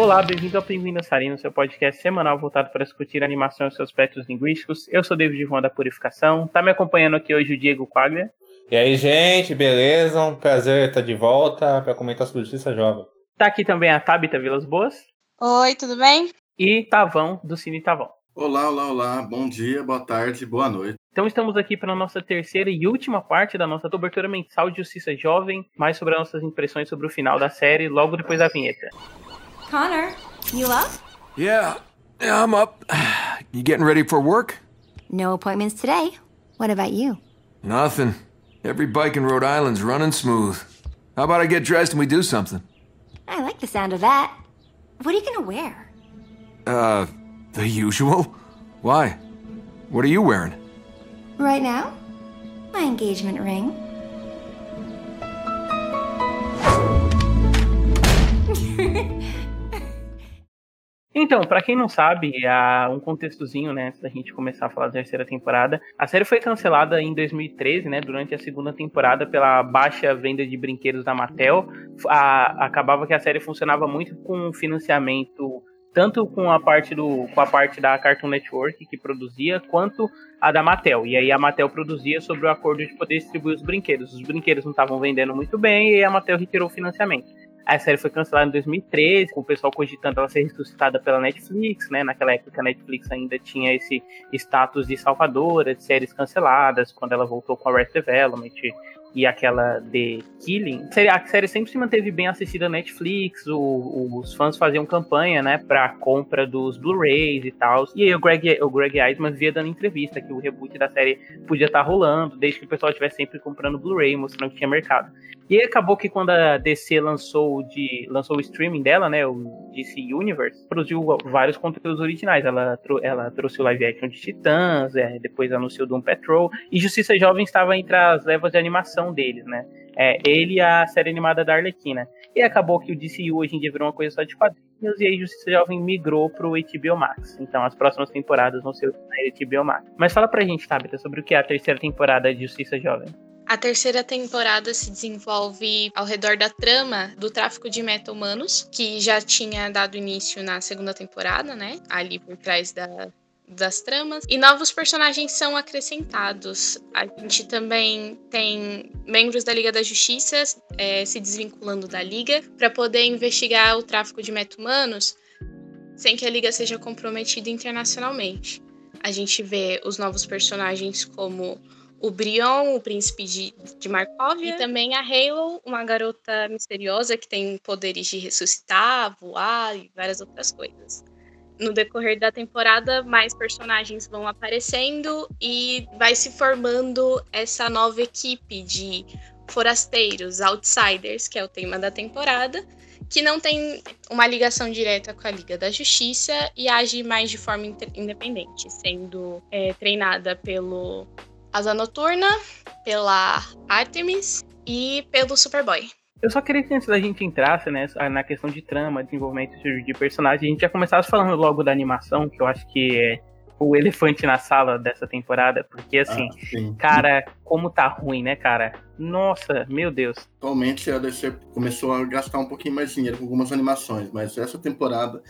Olá, bem-vindo ao Pinguim Sarino, seu podcast semanal voltado para discutir animação e seus aspectos linguísticos. Eu sou David Juan da Purificação. Tá me acompanhando aqui hoje o Diego Quaglia. E aí, gente, beleza? Um prazer estar de volta para comentar sobre Justiça Jovem. Tá aqui também a Tabita Vilas Boas. Oi, tudo bem? E Tavão, do Cine Tavão. Olá, olá, olá. Bom dia, boa tarde, boa noite. Então estamos aqui para a nossa terceira e última parte da nossa cobertura mensal de Justiça Jovem, mais sobre as nossas impressões sobre o final da série, logo depois da vinheta. Connor, you up? Yeah, yeah, I'm up. You getting ready for work? No appointments today. What about you? Nothing. Every bike in Rhode Island's running smooth. How about I get dressed and we do something? I like the sound of that. What are you gonna wear? Uh, the usual? Why? What are you wearing? Right now? My engagement ring. Então, para quem não sabe, há um contextozinho, né, antes da gente começar a falar da terceira temporada. A série foi cancelada em 2013, né, durante a segunda temporada pela baixa venda de brinquedos da Mattel. A, acabava que a série funcionava muito com financiamento tanto com a parte do com a parte da Cartoon Network que produzia, quanto a da Mattel. E aí a Mattel produzia sobre o acordo de poder distribuir os brinquedos. Os brinquedos não estavam vendendo muito bem e a Mattel retirou o financiamento. A série foi cancelada em 2013, com o pessoal cogitando ela ser ressuscitada pela Netflix, né? Naquela época a Netflix ainda tinha esse status de salvadora de séries canceladas, quando ela voltou com a Red Development e aquela The Killing. A série sempre se manteve bem assistida na Netflix, o, os fãs faziam campanha, né, pra compra dos Blu-rays e tal. E aí o Greg, o Greg Eisman via dando entrevista que o reboot da série podia estar tá rolando, desde que o pessoal estivesse sempre comprando Blu-ray, mostrando que tinha mercado. E acabou que quando a DC lançou, de, lançou o streaming dela, né, o DC Universe, produziu vários conteúdos originais. Ela, ela trouxe o live action de Titãs, é, depois anunciou Doom Patrol, e Justiça Jovem estava entre as levas de animação deles, né? É, ele e a série animada da Arlequina. E acabou que o DCU hoje em dia virou uma coisa só de quadrinhos e aí Justiça Jovem migrou pro HBO Max. Então as próximas temporadas vão ser na HBO Max. Mas fala pra gente, Tabita, sobre o que é a terceira temporada de Justiça Jovem. A terceira temporada se desenvolve ao redor da trama do tráfico de meta-humanos, que já tinha dado início na segunda temporada, né? Ali por trás da, das tramas e novos personagens são acrescentados. A gente também tem membros da Liga da Justiça é, se desvinculando da Liga para poder investigar o tráfico de meta-humanos sem que a Liga seja comprometida internacionalmente. A gente vê os novos personagens como o Brion, o príncipe de, de Markovia, e também a Halo, uma garota misteriosa que tem poderes de ressuscitar, voar e várias outras coisas. No decorrer da temporada, mais personagens vão aparecendo e vai se formando essa nova equipe de forasteiros, outsiders, que é o tema da temporada, que não tem uma ligação direta com a Liga da Justiça e age mais de forma independente, sendo é, treinada pelo Asa Noturna, pela Artemis e pelo Superboy. Eu só queria que antes da gente entrasse né, na questão de trama, desenvolvimento de personagem, a gente já começasse falando logo da animação, que eu acho que é o elefante na sala dessa temporada, porque assim, ah, cara, como tá ruim, né, cara? Nossa, meu Deus. Atualmente a DC começou a gastar um pouquinho mais de dinheiro com algumas animações, mas essa temporada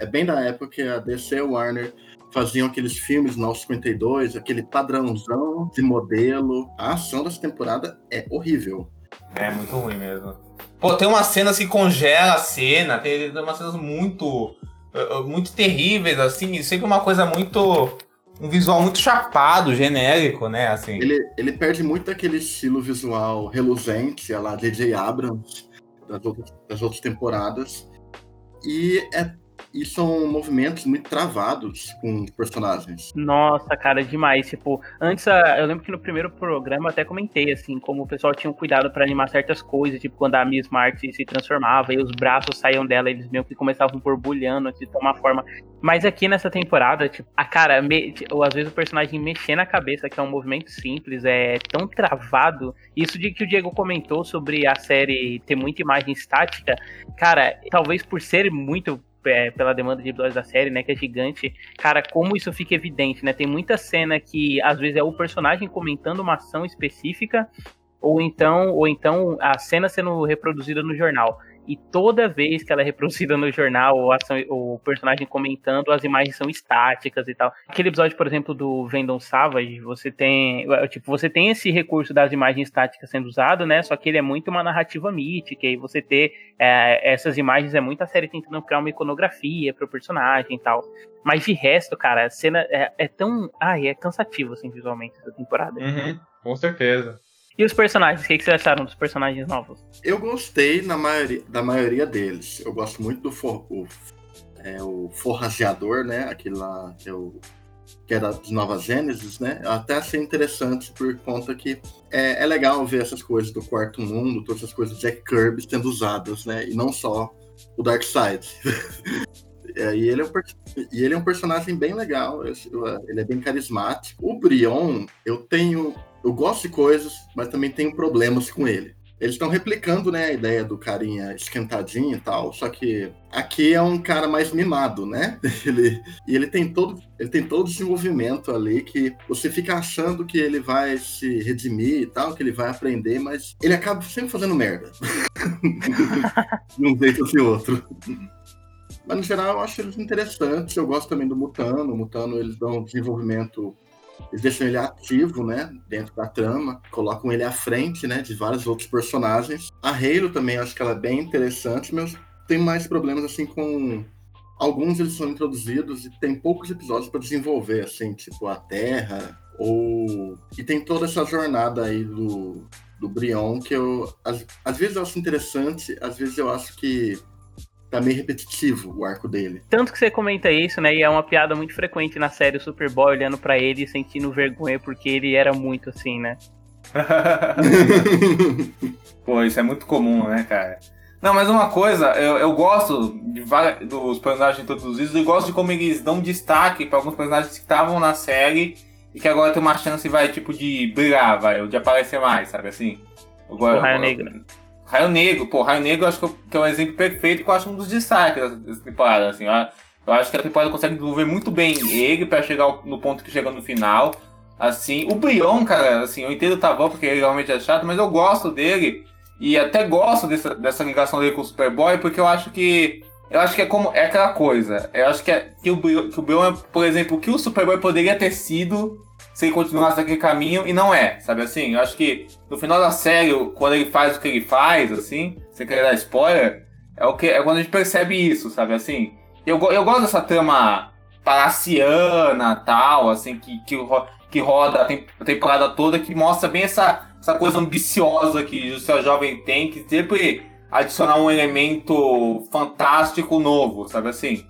é bem da época que a DC e a Warner faziam aqueles filmes no 52, aquele padrãozão de modelo. A ação dessa temporada é horrível. É muito ruim mesmo. Pô, tem umas cenas que congela a cena, tem umas cenas muito. Eh, eh, muito terríveis, assim, sempre uma coisa muito. Um visual muito chapado, genérico, né? Assim. Ele, ele perde muito daquele estilo visual reluzente, a lá J.J. Abrams, das outras, das outras temporadas. E é e são movimentos muito travados com personagens. Nossa, cara, demais. Tipo, antes, eu lembro que no primeiro programa até comentei, assim, como o pessoal tinha um cuidado para animar certas coisas, tipo, quando a Miss Martin se transformava e os braços saíam dela, eles meio que começavam borbulhando de tomar forma. Mas aqui nessa temporada, tipo, a cara, me, ou às vezes o personagem mexer na cabeça, que é um movimento simples, é tão travado. Isso de que o Diego comentou sobre a série ter muita imagem estática, cara, talvez por ser muito é, pela demanda de episódios da série, né, que é gigante, cara, como isso fica evidente, né? Tem muita cena que às vezes é o personagem comentando uma ação específica ou então ou então a cena sendo reproduzida no jornal. E toda vez que ela é reproduzida no jornal, ou o personagem comentando, as imagens são estáticas e tal. Aquele episódio, por exemplo, do Vendom Savage, você tem, tipo, você tem esse recurso das imagens estáticas sendo usado, né? Só que ele é muito uma narrativa mítica, e você ter é, essas imagens é muito a série tentando criar uma iconografia pro personagem e tal. Mas de resto, cara, a cena é, é tão. Ai, é cansativo, assim, visualmente, essa temporada. Uhum, com certeza. E os personagens? O que, vocês acharam dos personagens novos? Eu gostei na maioria, da maioria deles. Eu gosto muito do for, o, é, o forrageador, né? Aquele lá que, eu, que era de Nova Gênesis, né? Eu até achei interessante por conta que é, é legal ver essas coisas do quarto mundo, todas essas coisas do Jack Kirby sendo usadas, né? E não só o Darkseid. É, e, ele é um, e ele é um personagem bem legal, ele é bem carismático. O Brion, eu tenho eu gosto de coisas, mas também tenho problemas com ele. Eles estão replicando, né, a ideia do carinha esquentadinho e tal, só que aqui é um cara mais mimado, né? Ele, e ele tem todo, ele tem todo desenvolvimento ali que você fica achando que ele vai se redimir e tal, que ele vai aprender, mas ele acaba sempre fazendo merda. de um jeito ou de outro. Mas no geral eu acho eles interessantes. Eu gosto também do Mutano. O Mutano eles dão um desenvolvimento eles deixam ele ativo, né, dentro da trama, colocam ele à frente, né, de vários outros personagens. A Halo também acho que ela é bem interessante, mas tem mais problemas assim com alguns eles são introduzidos e tem poucos episódios para desenvolver, assim, tipo a Terra ou e tem toda essa jornada aí do do Brion que eu às, às vezes eu acho interessante, às vezes eu acho que tá meio repetitivo o arco dele. Tanto que você comenta isso, né? E é uma piada muito frequente na série Superboy olhando para ele e sentindo vergonha porque ele era muito assim, né? Pô, isso é muito comum, né, cara? Não, mas uma coisa, eu, eu gosto de vários, dos personagens introduzidos e gosto de como eles dão destaque para alguns personagens que estavam na série e que agora tem uma chance, vai, tipo, de brilhar, vai, ou de aparecer mais, sabe assim? Eu, o Raio Negro. Raio Negro, pô, Raio Negro eu acho que é um exemplo perfeito que eu acho um dos destaques dessa temporada, assim, ó. Eu acho que a temporada consegue desenvolver muito bem ele para chegar no ponto que chega no final. Assim, o Brion, cara, assim, eu entendo o Tavão porque ele realmente é chato, mas eu gosto dele e até gosto dessa, dessa ligação dele com o Superboy porque eu acho que eu acho que é como é aquela coisa. Eu acho que, é, que o Brion, que o Brion é, por exemplo, o que o Superboy poderia ter sido se continuasse naquele caminho e não é, sabe assim? Eu acho que no final da série, quando ele faz o que ele faz, assim, sem querer dar spoiler, é, o que, é quando a gente percebe isso, sabe assim? Eu, eu gosto dessa trama palaciana tal, assim, que, que, que roda a temporada toda, que mostra bem essa, essa coisa ambiciosa que o seu jovem tem, que sempre adicionar um elemento fantástico novo, sabe assim?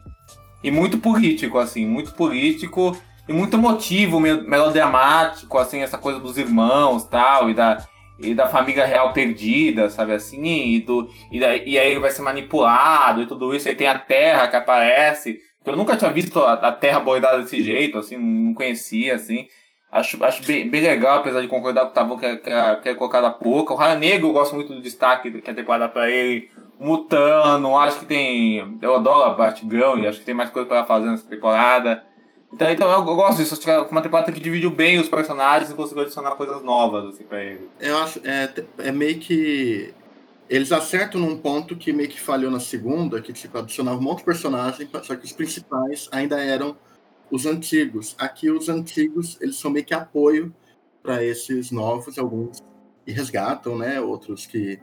E muito político, assim, muito político e muito emotivo, melodramático, assim, essa coisa dos irmãos tal, e da, e da família real perdida, sabe assim, e, do, e, da, e aí ele vai ser manipulado e tudo isso, aí tem a terra que aparece. Eu nunca tinha visto a, a terra bordada desse jeito, assim, não conhecia, assim. Acho, acho bem, bem legal, apesar de concordar com o Tavão que, é, que, é, que é. O Raio Negro eu gosto muito do destaque que a temporada pra ele. Mutano, acho que tem. Eu adoro a Batgirl e acho que tem mais coisa pra fazer nessa temporada. Então, então eu gosto disso. Acho que é uma temporada que dividiu bem os personagens e conseguiu adicionar coisas novas assim, pra ele. Eu acho. É, é meio que. Eles acertam num ponto que meio que falhou na segunda, que tipo, adicionava um monte de personagem, só que os principais ainda eram os antigos. Aqui os antigos, eles são meio que apoio para esses novos, alguns e resgatam, né? Outros que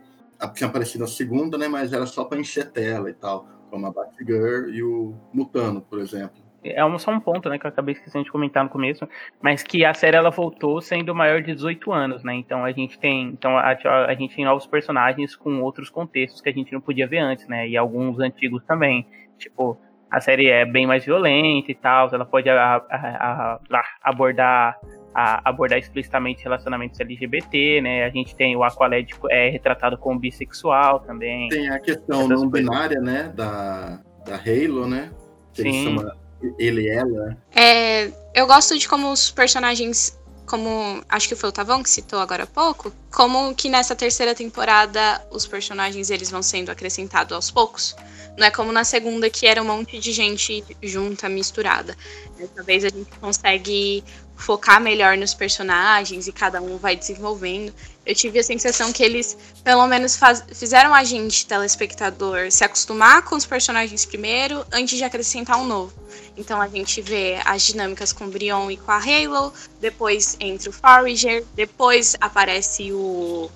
tinham aparecido na segunda, né? Mas era só para encher tela e tal, como a Batgirl e o Mutano, por exemplo é só um ponto, né, que eu acabei esquecendo de comentar no começo, mas que a série ela voltou sendo maior de 18 anos, né? Então a gente tem, então a, a, gente tem novos personagens com outros contextos que a gente não podia ver antes, né? E alguns antigos também. Tipo, a série é bem mais violenta e tal, ela pode a, abordar abordar explicitamente relacionamentos LGBT, né? A gente tem o Aqualed é retratado como bissexual também. Tem a questão não binária, né, da, da Halo, né? Que Sim. Chama ele ela. É, eu gosto de como os personagens, como acho que foi o Tavão que citou agora há pouco, como que nessa terceira temporada os personagens eles vão sendo acrescentados aos poucos. Não é como na segunda que era um monte de gente junta, misturada. Dessa vez a gente consegue focar melhor nos personagens e cada um vai desenvolvendo. Eu tive a sensação que eles, pelo menos, faz, fizeram a gente, telespectador, se acostumar com os personagens primeiro, antes de acrescentar um novo. Então a gente vê as dinâmicas com o Brion e com a Halo, depois entra o Forager, depois aparece o,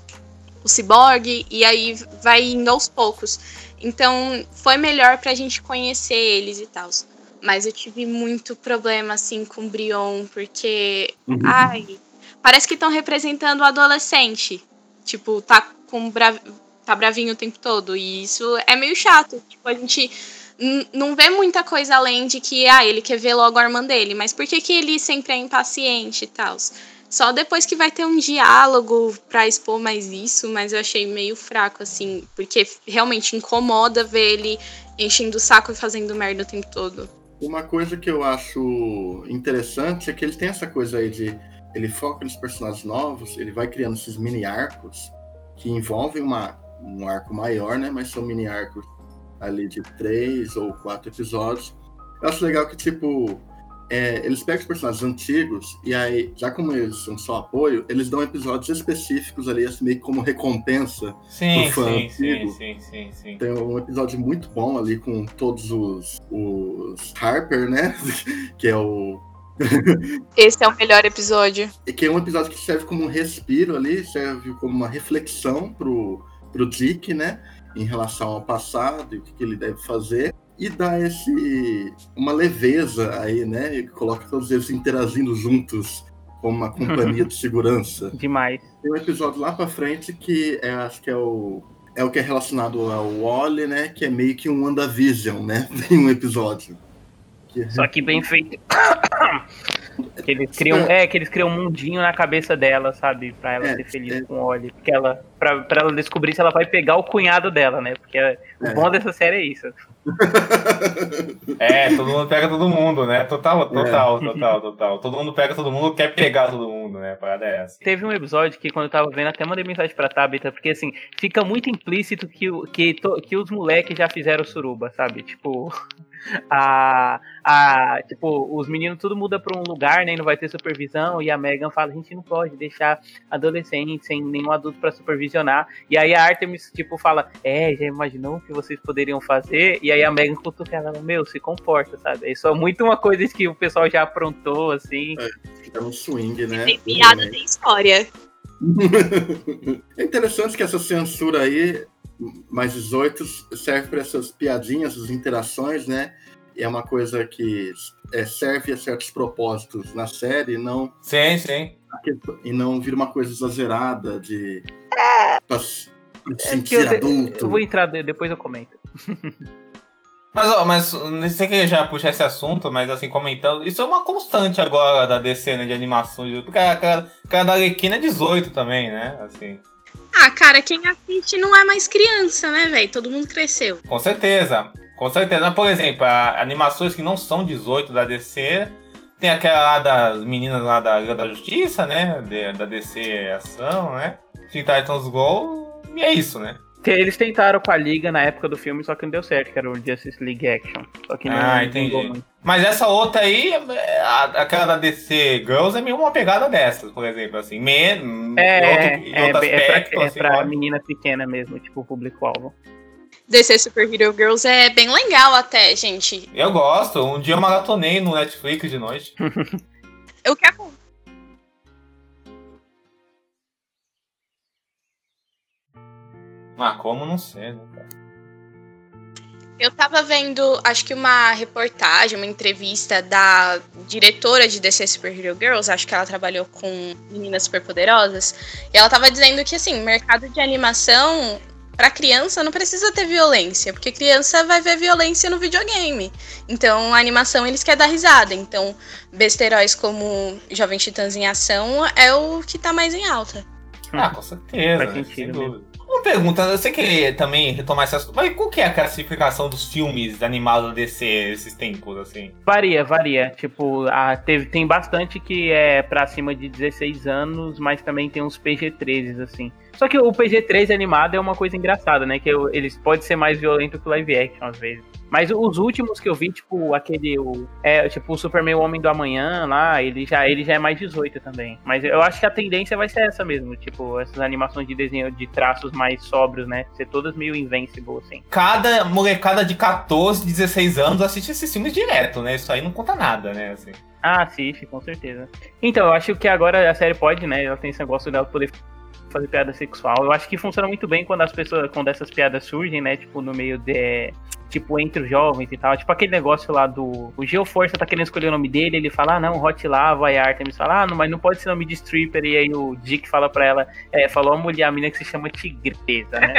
o Cyborg, e aí vai indo aos poucos. Então foi melhor pra gente conhecer eles e tal. Mas eu tive muito problema, assim, com o Brion, porque. Uhum. Ai. Parece que estão representando o adolescente. Tipo, tá com brav... tá bravinho o tempo todo. E isso é meio chato. Tipo, a gente não vê muita coisa além de que, ah, ele quer ver logo a irmã dele. Mas por que, que ele sempre é impaciente e tal? Só depois que vai ter um diálogo pra expor mais isso, mas eu achei meio fraco, assim, porque realmente incomoda ver ele enchendo o saco e fazendo merda o tempo todo. Uma coisa que eu acho interessante é que ele tem essa coisa aí de. Ele foca nos personagens novos, ele vai criando esses mini arcos que envolvem uma, um arco maior, né? Mas são mini arcos ali de três ou quatro episódios. Eu acho legal que, tipo, é, eles pegam os personagens antigos e aí, já como eles são só apoio, eles dão episódios específicos ali, assim, meio como recompensa sim, pro fã sim, antigo. Sim, sim, sim, Tem um episódio muito bom ali com todos os, os Harper, né? que é o. Esse é o melhor episódio. E que é um episódio que serve como um respiro ali, serve como uma reflexão pro, pro Dick, né? Em relação ao passado e o que, que ele deve fazer e dá esse uma leveza aí, né? E coloca todos eles interagindo juntos como uma companhia de segurança. Demais. Tem um episódio lá para frente que é, acho que é o é o que é relacionado ao Wally, né? Que é meio que um WandaVision, né? Tem um episódio. Que... Só que bem feito. que eles criam, é, que eles criam um mundinho na cabeça dela, sabe? Pra ela é, ser feliz é. com o Wally. Porque ela, pra, pra ela descobrir se ela vai pegar o cunhado dela, né? Porque é. o bom dessa série é isso. É, todo mundo pega todo mundo, né? Total, total, é. total, total. Todo mundo pega todo mundo, quer pegar todo mundo, né? A parada é essa. Teve um episódio que, quando eu tava vendo, até mandei mensagem pra Tabitha, porque assim, fica muito implícito que, que, que os moleques já fizeram suruba, sabe? Tipo, a, a, tipo, os meninos tudo muda pra um lugar, né? E não vai ter supervisão. E a Megan fala: a gente não pode deixar adolescente sem nenhum adulto pra supervisionar. E aí a Artemis, tipo, fala: é, já imaginou o que vocês poderiam fazer? E aí a Megan cutuca ela: meu, se comporta, sabe? Isso é muito uma coisa que o pessoal já aprontou, assim. É, fica um swing, né? Piada, tem história. é interessante que essa censura aí mais 18 serve para essas piadinhas, essas interações, né? E é uma coisa que é, serve a certos propósitos na série, não. Sim, sim. E não vira uma coisa exagerada de. É, pra, sentir eu, adulto. Eu vou entrar, depois eu comento. Mas, ó, mas não sei que já puxar esse assunto, mas assim, comentando, isso é uma constante agora da DC, né, de animações, porque a cara, a cara da Arlequina é 18 também, né, assim. Ah, cara, quem assiste não é mais criança, né, velho? Todo mundo cresceu. Com certeza. Com certeza. Por exemplo, animações que não são 18 da DC. Tem aquela lá das meninas lá da Liga da Justiça, né? da DC Ação, né? Teen Titans Go. E é isso, né? Eles tentaram com a Liga na época do filme, só que não deu certo, que era o Justice League Action. Só que não, ah, entendi. Mas essa outra aí, aquela da DC Girls, é meio uma pegada dessas, por exemplo, assim. Men, é, outro, é, outro é, aspecto, é pra, assim, é pra menina pequena mesmo, tipo, público-alvo. DC Super Hero Girls é bem legal até, gente. Eu gosto. Um dia eu maratonei no Netflix de noite. eu quero Ah, como não sei, né, cara? Eu tava vendo, acho que uma reportagem, uma entrevista da diretora de DC Super Hero Girls, acho que ela trabalhou com meninas superpoderosas, e ela tava dizendo que, assim, mercado de animação, para criança não precisa ter violência, porque criança vai ver violência no videogame. Então, a animação eles querem dar risada. Então, besteróis como Jovem Titãs em Ação é o que tá mais em alta. Ah, com certeza. Faz sentido. Uma pergunta, eu sei que também retomar esse assunto, mas qual que é a classificação dos filmes animados da DC esses tempos, assim? Varia, varia. Tipo, a, teve, tem bastante que é pra cima de 16 anos, mas também tem uns PG-13, assim. Só que o PG-13 animado é uma coisa engraçada, né? Que eles podem ser mais violentos que o live action, às vezes. Mas os últimos que eu vi, tipo, aquele. O, é, tipo, o Superman o Homem do Amanhã lá, ele já, ele já é mais 18 também. Mas eu acho que a tendência vai ser essa mesmo. Tipo, essas animações de desenho de traços mais sóbrios, né? Ser todas meio invincible, assim. Cada molecada de 14, 16 anos assiste esses filmes direto, né? Isso aí não conta nada, né? Assim. Ah, assiste, com certeza. Então, eu acho que agora a série pode, né? Ela tem esse negócio dela poder fazer piada sexual. Eu acho que funciona muito bem quando as pessoas, quando essas piadas surgem, né? Tipo, no meio de tipo, entre os jovens e tal. Tipo aquele negócio lá do. O Geoforça tá querendo escolher o nome dele, ele fala, ah, não, Hot Lava, e a Artemis fala, ah, não, mas não pode ser nome de stripper. E aí o Dick fala pra ela, é, falou a mulher, a menina que se chama Tigresa, né?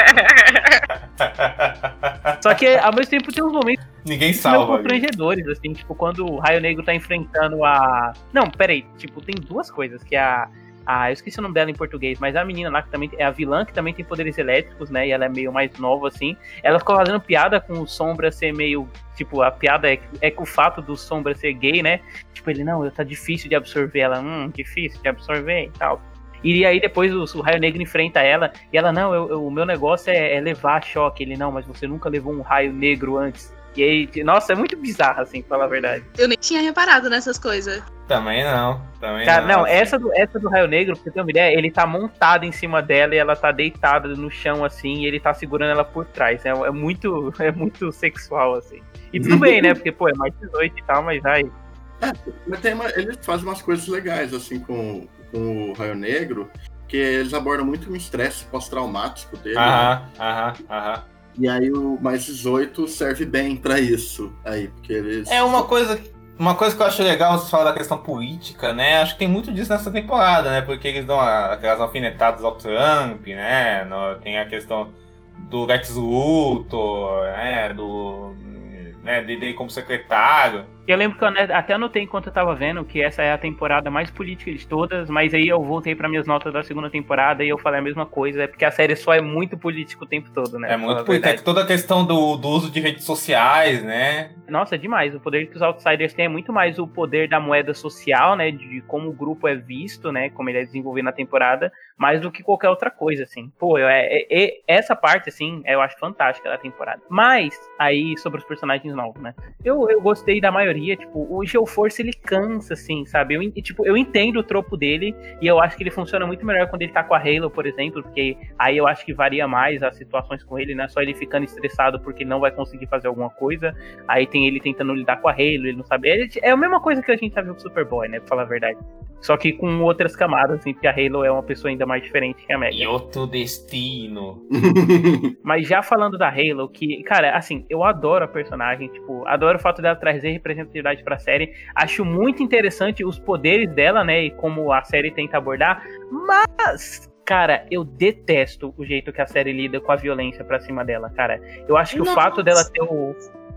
Só que ao mesmo tempo tem uns momentos. Ninguém salva. constrangedores, assim, tipo, quando o Raio Negro tá enfrentando a. Não, peraí, tipo, tem duas coisas, que é ah, eu esqueci o nome dela em português, mas a menina lá que também é a vilã que também tem poderes elétricos, né? E ela é meio mais nova assim. Ela ficou fazendo piada com o Sombra ser meio, tipo, a piada é, é com o fato do Sombra ser gay, né? Tipo, ele não, tá difícil de absorver ela, hum, difícil de absorver e tal. E aí depois o, o Raio Negro enfrenta ela e ela, não, eu, eu, o meu negócio é, é levar choque. Ele, não, mas você nunca levou um raio negro antes. E aí, nossa, é muito bizarro, assim, pra falar a verdade. Eu nem tinha reparado nessas coisas. Também não, também Cara, não. não assim. essa, do, essa do Raio Negro, pra você ter uma ideia, ele tá montado em cima dela e ela tá deitada no chão, assim, e ele tá segurando ela por trás. É, é muito, é muito sexual, assim. E tudo bem, né? Porque, pô, é mais 18 e tal, mas vai. É, mas tem uma, ele faz umas coisas legais, assim, com, com o Raio Negro, que eles abordam muito o estresse pós-traumático dele. Aham, né? aham, aham. E aí o mais 18 serve bem para isso. Aí, porque eles. É uma coisa. Uma coisa que eu acho legal você falar da questão política, né? Acho que tem muito disso nessa temporada, né? Porque eles dão aquelas alfinetadas ao Trump, né? tem a questão do Lex Luthor, né? Do. Né, dele como secretário. Eu lembro que eu até anotei enquanto eu tava vendo que essa é a temporada mais política de todas, mas aí eu voltei para minhas notas da segunda temporada e eu falei a mesma coisa, é porque a série só é muito política o tempo todo, né? É muito política, é toda a questão do, do, uso de redes sociais, né? Nossa, é demais. O poder que os Outsiders têm é muito mais o poder da moeda social, né? De como o grupo é visto, né? Como ele é desenvolvido na temporada, mais do que qualquer outra coisa, assim. Pô, eu, é, é, é essa parte, assim, eu acho fantástica da temporada. Mas, aí, sobre os personagens novos, né? Eu, eu gostei da maioria maioria, tipo, o Geoforce ele cansa, assim, sabe? Eu, tipo, eu entendo o tropo dele e eu acho que ele funciona muito melhor quando ele tá com a Halo, por exemplo, porque aí eu acho que varia mais as situações com ele, não é só ele ficando estressado porque não vai conseguir fazer alguma coisa, aí tem ele tentando lidar com a Halo, ele não sabe. Ele, é a mesma coisa que a gente tá vendo com o Superboy, né? Pra falar a verdade. Só que com outras camadas, assim, porque a Halo é uma pessoa ainda mais diferente que a Mega. E outro destino. Mas já falando da Halo, que, cara, assim, eu adoro a personagem, tipo, adoro o fato dela trazer representatividade pra série. Acho muito interessante os poderes dela, né? E como a série tenta abordar. Mas, cara, eu detesto o jeito que a série lida com a violência pra cima dela, cara. Eu acho que Nossa. o fato dela ter o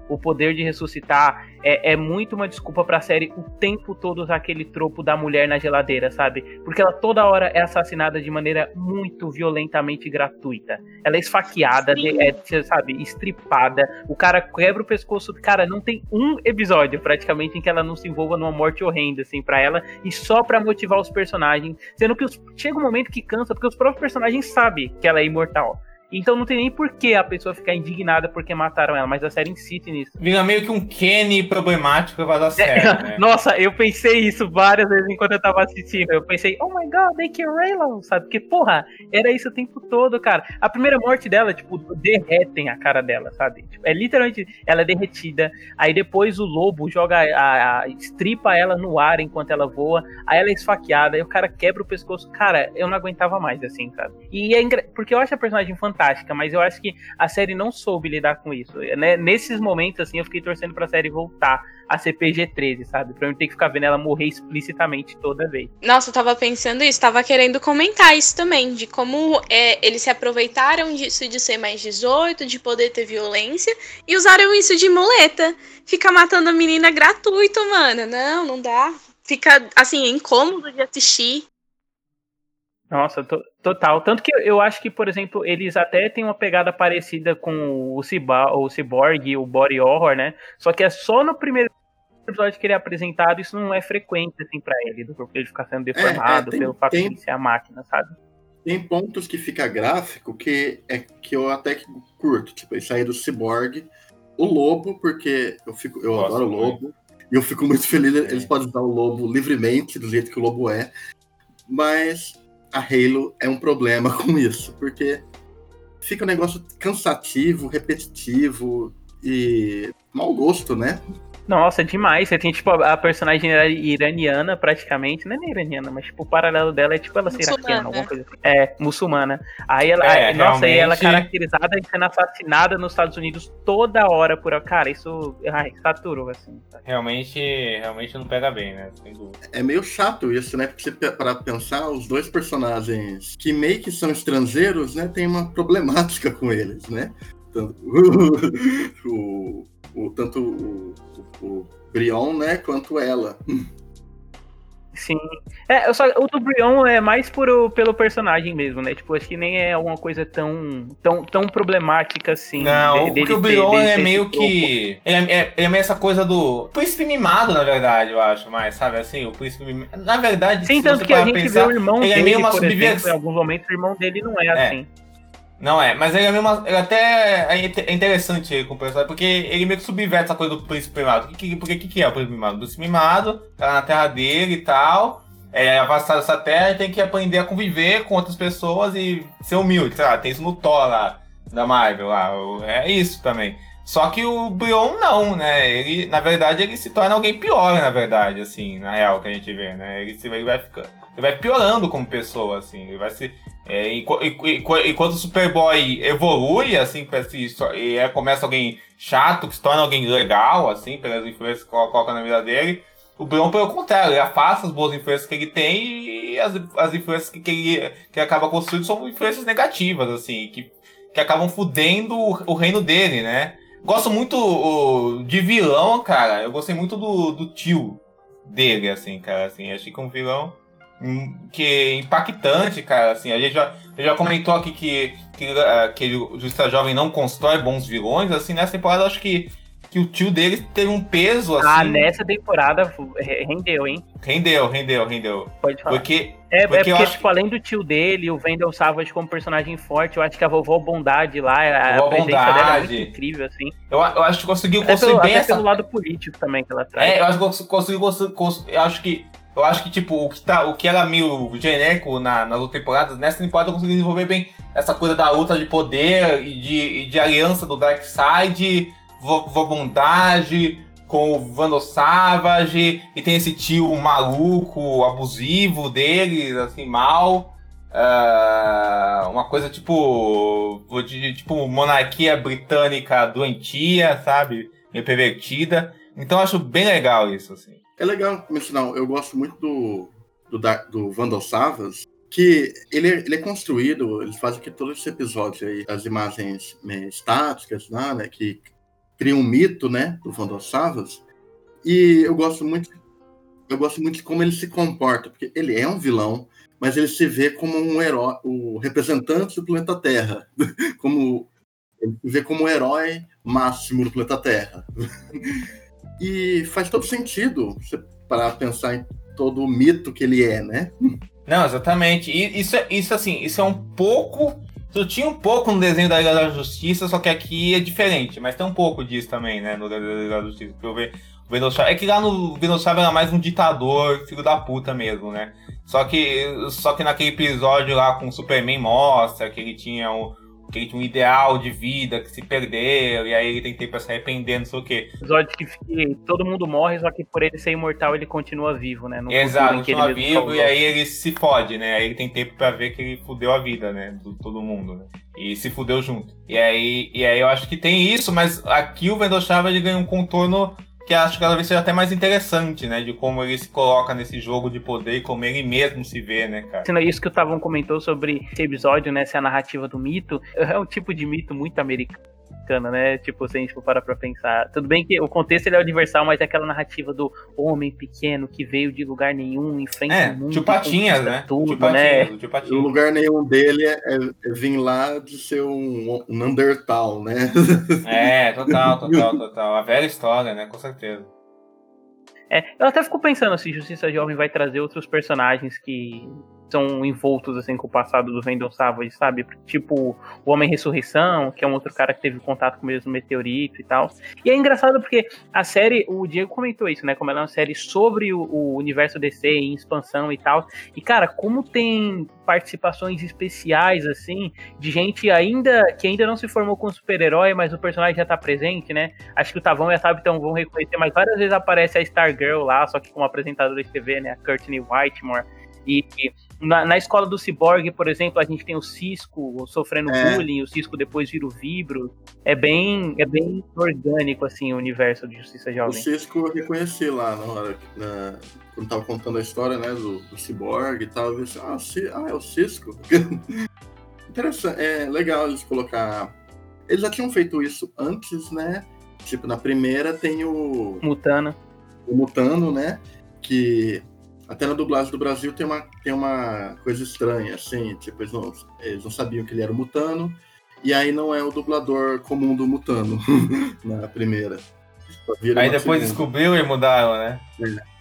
o poder de ressuscitar é, é muito uma desculpa pra série o tempo todo aquele tropo da mulher na geladeira, sabe? Porque ela toda hora é assassinada de maneira muito violentamente gratuita. Ela é esfaqueada, de, é, sabe, estripada. O cara quebra o pescoço. Cara, não tem um episódio praticamente em que ela não se envolva numa morte horrenda, assim, pra ela. E só pra motivar os personagens. Sendo que os, chega um momento que cansa, porque os próprios personagens sabem que ela é imortal. Então não tem nem por que a pessoa ficar indignada porque mataram ela, mas a série insiste nisso. Vira meio que um Kenny problemático vai dar certo, é, né? Nossa, eu pensei isso várias vezes enquanto eu tava assistindo. Eu pensei, oh my god, they kill Raylan, sabe? Porque, porra, era isso o tempo todo, cara. A primeira morte dela, tipo, derretem a cara dela, sabe? Tipo, é literalmente, ela é derretida. Aí depois o lobo joga, a, a, estripa ela no ar enquanto ela voa. Aí ela é esfaqueada, aí o cara quebra o pescoço. Cara, eu não aguentava mais, assim, sabe? E é porque eu acho a personagem fantástica fantástica, mas eu acho que a série não soube lidar com isso. Né? Nesses momentos, assim, eu fiquei torcendo pra série voltar a ser PG-13, sabe? Pra eu ter que ficar vendo ela morrer explicitamente toda vez. Nossa, eu tava pensando isso, tava querendo comentar isso também, de como é, eles se aproveitaram disso de ser mais 18, de poder ter violência, e usaram isso de muleta. Fica matando a menina gratuito, mano. Não, não dá. Fica, assim, incômodo de assistir. Nossa, to, total. Tanto que eu acho que, por exemplo, eles até têm uma pegada parecida com o, Ciba, o Cyborg e o Body Horror, né? Só que é só no primeiro episódio que ele é apresentado, isso não é frequente, assim, pra ele, do corpo dele ficar sendo deformado, é, é, tem, pelo fato tem, de ele ser a máquina, sabe? Tem pontos que fica gráfico que é que eu até que curto, tipo, isso aí do Cyborg, o Lobo, porque eu fico, eu Gosto adoro o. Lobo, e eu fico muito feliz, É. eles podem usar o Lobo livremente, do jeito que o Lobo é, mas a Halo é um problema com isso, porque fica um negócio cansativo, repetitivo e mau gosto, né? Nossa, demais. Você tem, tipo, a personagem ira- iraniana, praticamente. Não é nem iraniana, mas, tipo, o paralelo dela é, tipo, ela ser iraquiana, alguma coisa assim. É, muçulmana. Aí ela, É, nossa, e ela é caracterizada e sendo assassinada nos Estados Unidos toda hora por. Cara, isso ai, saturou, assim. Realmente, realmente não pega bem, né? É meio chato isso, né? Porque para pensar, os dois personagens que meio que são estrangeiros, né? Tem uma problemática com eles, né? Tanto o, o- tanto o, o, o Brion, né? Quanto ela. Sim. É, eu só, o do Brion é mais por, o- pelo personagem mesmo, né? Tipo, acho que nem é uma coisa tão, tão, tão problemática assim. Não, de- porque o ter- Brion é ter meio esse troco. que. Ele é, é- ele é meio essa coisa do. Príncipe mimado, na verdade, eu acho, mas, sabe assim? O príncipe mimado. Na verdade, Sim, se tanto você que a gente pra vê pensar, o irmão ele é dele, meio uma por subversão. exemplo, em alguns momentos o irmão dele não é, É. assim. Não é, mas ele é mesmo. Ele até é é interessante ele com o personagem, porque ele meio que subverte essa coisa do príncipe mimado. Que, que, porque o que, que é o príncipe mimado? O príncipe mimado, tá na terra dele e tal. É afastado dessa terra e tem que aprender a conviver com outras pessoas e ser humilde. Sei lá, tem isso no Thor lá, da Marvel lá. É isso também. Só que o Brion não, né? Ele, na verdade, ele se torna alguém pior, na verdade, assim, na real, que a gente vê, né? Ele, se, ele vai ficando. Ele vai piorando como pessoa, assim. Ele vai se. É, enqu- enqu- enqu- enquanto o Superboy evolui, assim, só- e é, começa alguém chato, que se torna alguém legal, assim, pelas influências que colo- coloca na vida dele, o Brion, pelo contrário, ele afasta as boas influências que ele tem e as, as influências que, que ele que ele acaba construindo são influências negativas, assim, que, que acabam fudendo o, o reino dele, né? Gosto muito o- de vilão, cara. Eu gostei muito do, do tio dele, assim, cara. Assim, achei que é um vilão que é impactante, cara. Assim, a gente já, já comentou aqui que, que, ah, que o Justiça Jovem não constrói bons vilões. Assim, nessa temporada eu acho que, que o tio dele teve um peso, assim. Ah, nessa temporada re- rendeu, hein? Rendeu, rendeu, rendeu. Pode falar. Porque. É, é porque porque, eu acho tipo, além do tio dele, o Vendel Savage como personagem forte, eu acho que a vovó Bondade lá, a, Vovó presença dela é Bondade. muito incrível, assim. Eu, eu acho que conseguiu Até, construir pelo, bem até essa. pelo lado político também que ela traz. É, eu acho que cons- conseguiu cons- cons- eu acho que eu acho que tipo o que tá o que era meio genérico na, nas outras temporadas nessa temporada eu consegui desenvolver bem essa coisa da luta de poder e de, e de aliança do Darkseid, vo- vo- bondade com o Vandal Savage e tem esse tio maluco abusivo dele assim mal. Ah, uma coisa tipo de- tipo monarquia britânica doentia sabe? Meio pervertida. Então eu acho bem legal isso, assim. É legal mencionar, eu gosto muito do, do, do Vandal Savas, que ele, ele é construído, eles fazem aqui todo esse episódio aí, as imagens né, estáticas lá, né, que criam um mito, né, do Vandal Savas, e eu gosto muito, eu gosto muito de como ele se comporta, porque ele é um vilão, mas ele se vê como um herói, o representante do planeta Terra, como ele se vê como o herói máximo do planeta Terra. E faz todo sentido pra pensar em todo o mito que ele é, né? Não, exatamente. E isso, é- isso assim, isso é um pouco. Isso tinha um pouco no desenho da Liga da Justiça, só que aqui é diferente. Mas tem um pouco disso também, né? No desenho da Justiça. Porque eu ve- o É que lá no Venossauro era mais um ditador, filho da puta mesmo, né? Só que, só que naquele episódio lá com o Superman mostra que ele tinha um, que ele tinha um ideal de vida que se perdeu, e aí ele tem tempo pra se arrepender, não sei o quê. episódio que, que todo mundo morre, só que por ele ser imortal, ele continua vivo, né? No Exato, continua vivo e aí ele se fode, né? Aí ele tem tempo pra ver que ele fudeu a vida, né? Do todo mundo, né? E se fudeu junto. E aí, e aí eu acho que tem isso, mas aqui o Vendel Chava ele ganha um contorno que acho que cada vez seja até mais interessante, né? De como ele se coloca nesse jogo de poder e como ele mesmo se vê, né, cara? Sendo isso que o Tavão comentou sobre esse episódio, né? Essa narrativa do mito, é um tipo de mito muito americano, né? Tipo, se a gente for parar pra pensar. Tudo bem que o contexto ele é universal, mas é aquela narrativa do homem pequeno que veio de lugar nenhum, enfrenta É, o mundo. tio Patinhas, né? Tudo, tio Patinhas, né? o tio O Patinhas. lugar nenhum dele é, é vir lá de ser um, um Neandertal, né? É, total, total, total. A velha história, né? Com certeza. É, eu até fico pensando se Justiça Jovem vai trazer outros personagens que são envoltos assim com o passado do Vendel Savage, sabe? Tipo o Homem Ressurreição, que é um outro cara que teve contato com o mesmo meteorito e tal. E é engraçado porque a série, o Diego comentou isso, né? Como ela é uma série sobre o, o universo DC em expansão e tal. E cara, como tem participações especiais assim de gente ainda que ainda não se formou com super-herói, mas o personagem já tá presente, né? Acho que o Tavão e a Tab então vão reconhecer, mas várias vezes aparece a Stargirl lá, só que como apresentadora de TV, né? A Courtney Whitmore. E, e na, na, escola do Cyborg, por exemplo, a gente tem o Cisco sofrendo é. bullying, o Cisco depois vira o Vibro. É bem, é bem orgânico, assim, o universo de Justiça Jovem. O Cisco eu reconheci lá na hora, na, quando tava contando a história, né, do, do Cyborg e tal. Eu disse, ah, ah, é o Cisco. Interessante, é legal eles colocar. Eles já tinham feito isso antes, né? Tipo, na primeira tem o. Mutano. O Mutano, né? Que até na dublagem do Brasil tem uma, tem uma coisa estranha, assim, tipo, eles não, eles não sabiam que ele era o Mutano, e aí não é o dublador comum do Mutano na primeira. Aí depois segunda. descobriu e mudaram, né? É.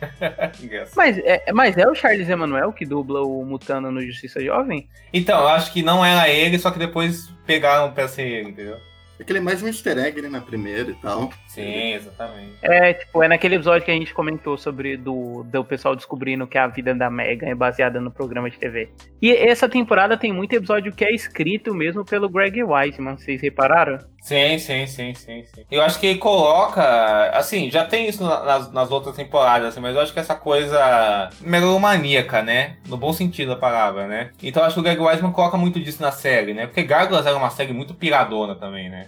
mas, é, mas é o Charles Emanuel que dubla o Mutano no Justiça Jovem? Então, eu acho que não era ele, só que depois pegaram pra ser ele, entendeu? É que ele é mais um easter egg né, na primeira e tal. Sim, exatamente. É, tipo, é naquele episódio que a gente comentou sobre do, do pessoal descobrindo que a vida da Megan é baseada no programa de TV. E essa temporada tem muito episódio que é escrito mesmo pelo Greg Weisman, vocês repararam? Sim, sim, sim, sim, sim. Eu acho que ele coloca. Assim, já tem isso nas, nas outras temporadas, assim, mas eu acho que essa coisa megalomaníaca, né? No bom sentido da palavra, né? Então eu acho que o Greg Weisman coloca muito disso na série, né? Porque Gargoyles era uma série muito piradona também, né?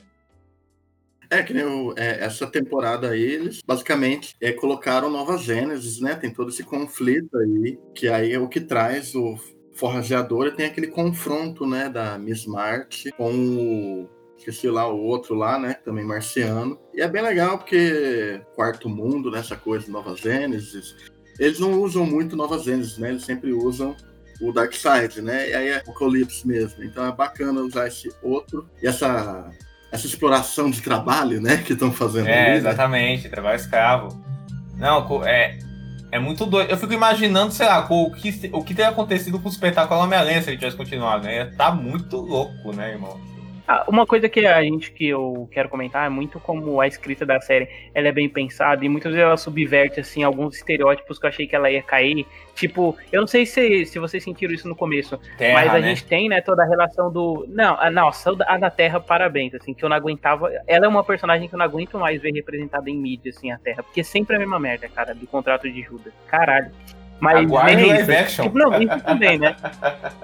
É, que nem o, é, essa temporada aí, eles basicamente é, colocaram Nova Gênesis, né? Tem todo esse conflito aí, que aí é o que traz o Forrageador e tem aquele confronto, né, da Miss Marte com o esqueci lá o outro lá, né? Também marciano. E é bem legal porque quarto mundo, nessa né, coisa Nova Gênesis, eles não usam muito Nova Gênesis, né? Eles sempre usam o Dark Side, né? E aí é Apocalipse mesmo. Então é bacana usar esse outro e essa essa exploração de trabalho, né, que estão fazendo. É, ali, né? exatamente, trabalho escravo. Não, é, é muito doido. Eu fico imaginando, sei lá, o que, o que teria acontecido com o espetáculo Homem-Aranha se ele tivesse continuado, né? Tá muito louco, né, irmão? Ah, uma coisa que a gente que eu quero comentar é muito como a escrita da série ela é bem pensada e muitas vezes ela subverte assim alguns estereótipos que eu achei que ela ia cair. Tipo, eu não sei se, se vocês sentiram isso no começo, Terra, mas a né? gente tem, né, toda a relação do. Não, a, nossa, a da Terra, parabéns, assim, que eu não aguentava. Ela é uma personagem que eu não aguento mais ver representada em mídia, assim, a Terra, porque sempre é a mesma merda, cara, do contrato de Judas. Caralho. Mas Aguarde live action. Tipo, não, isso também, né?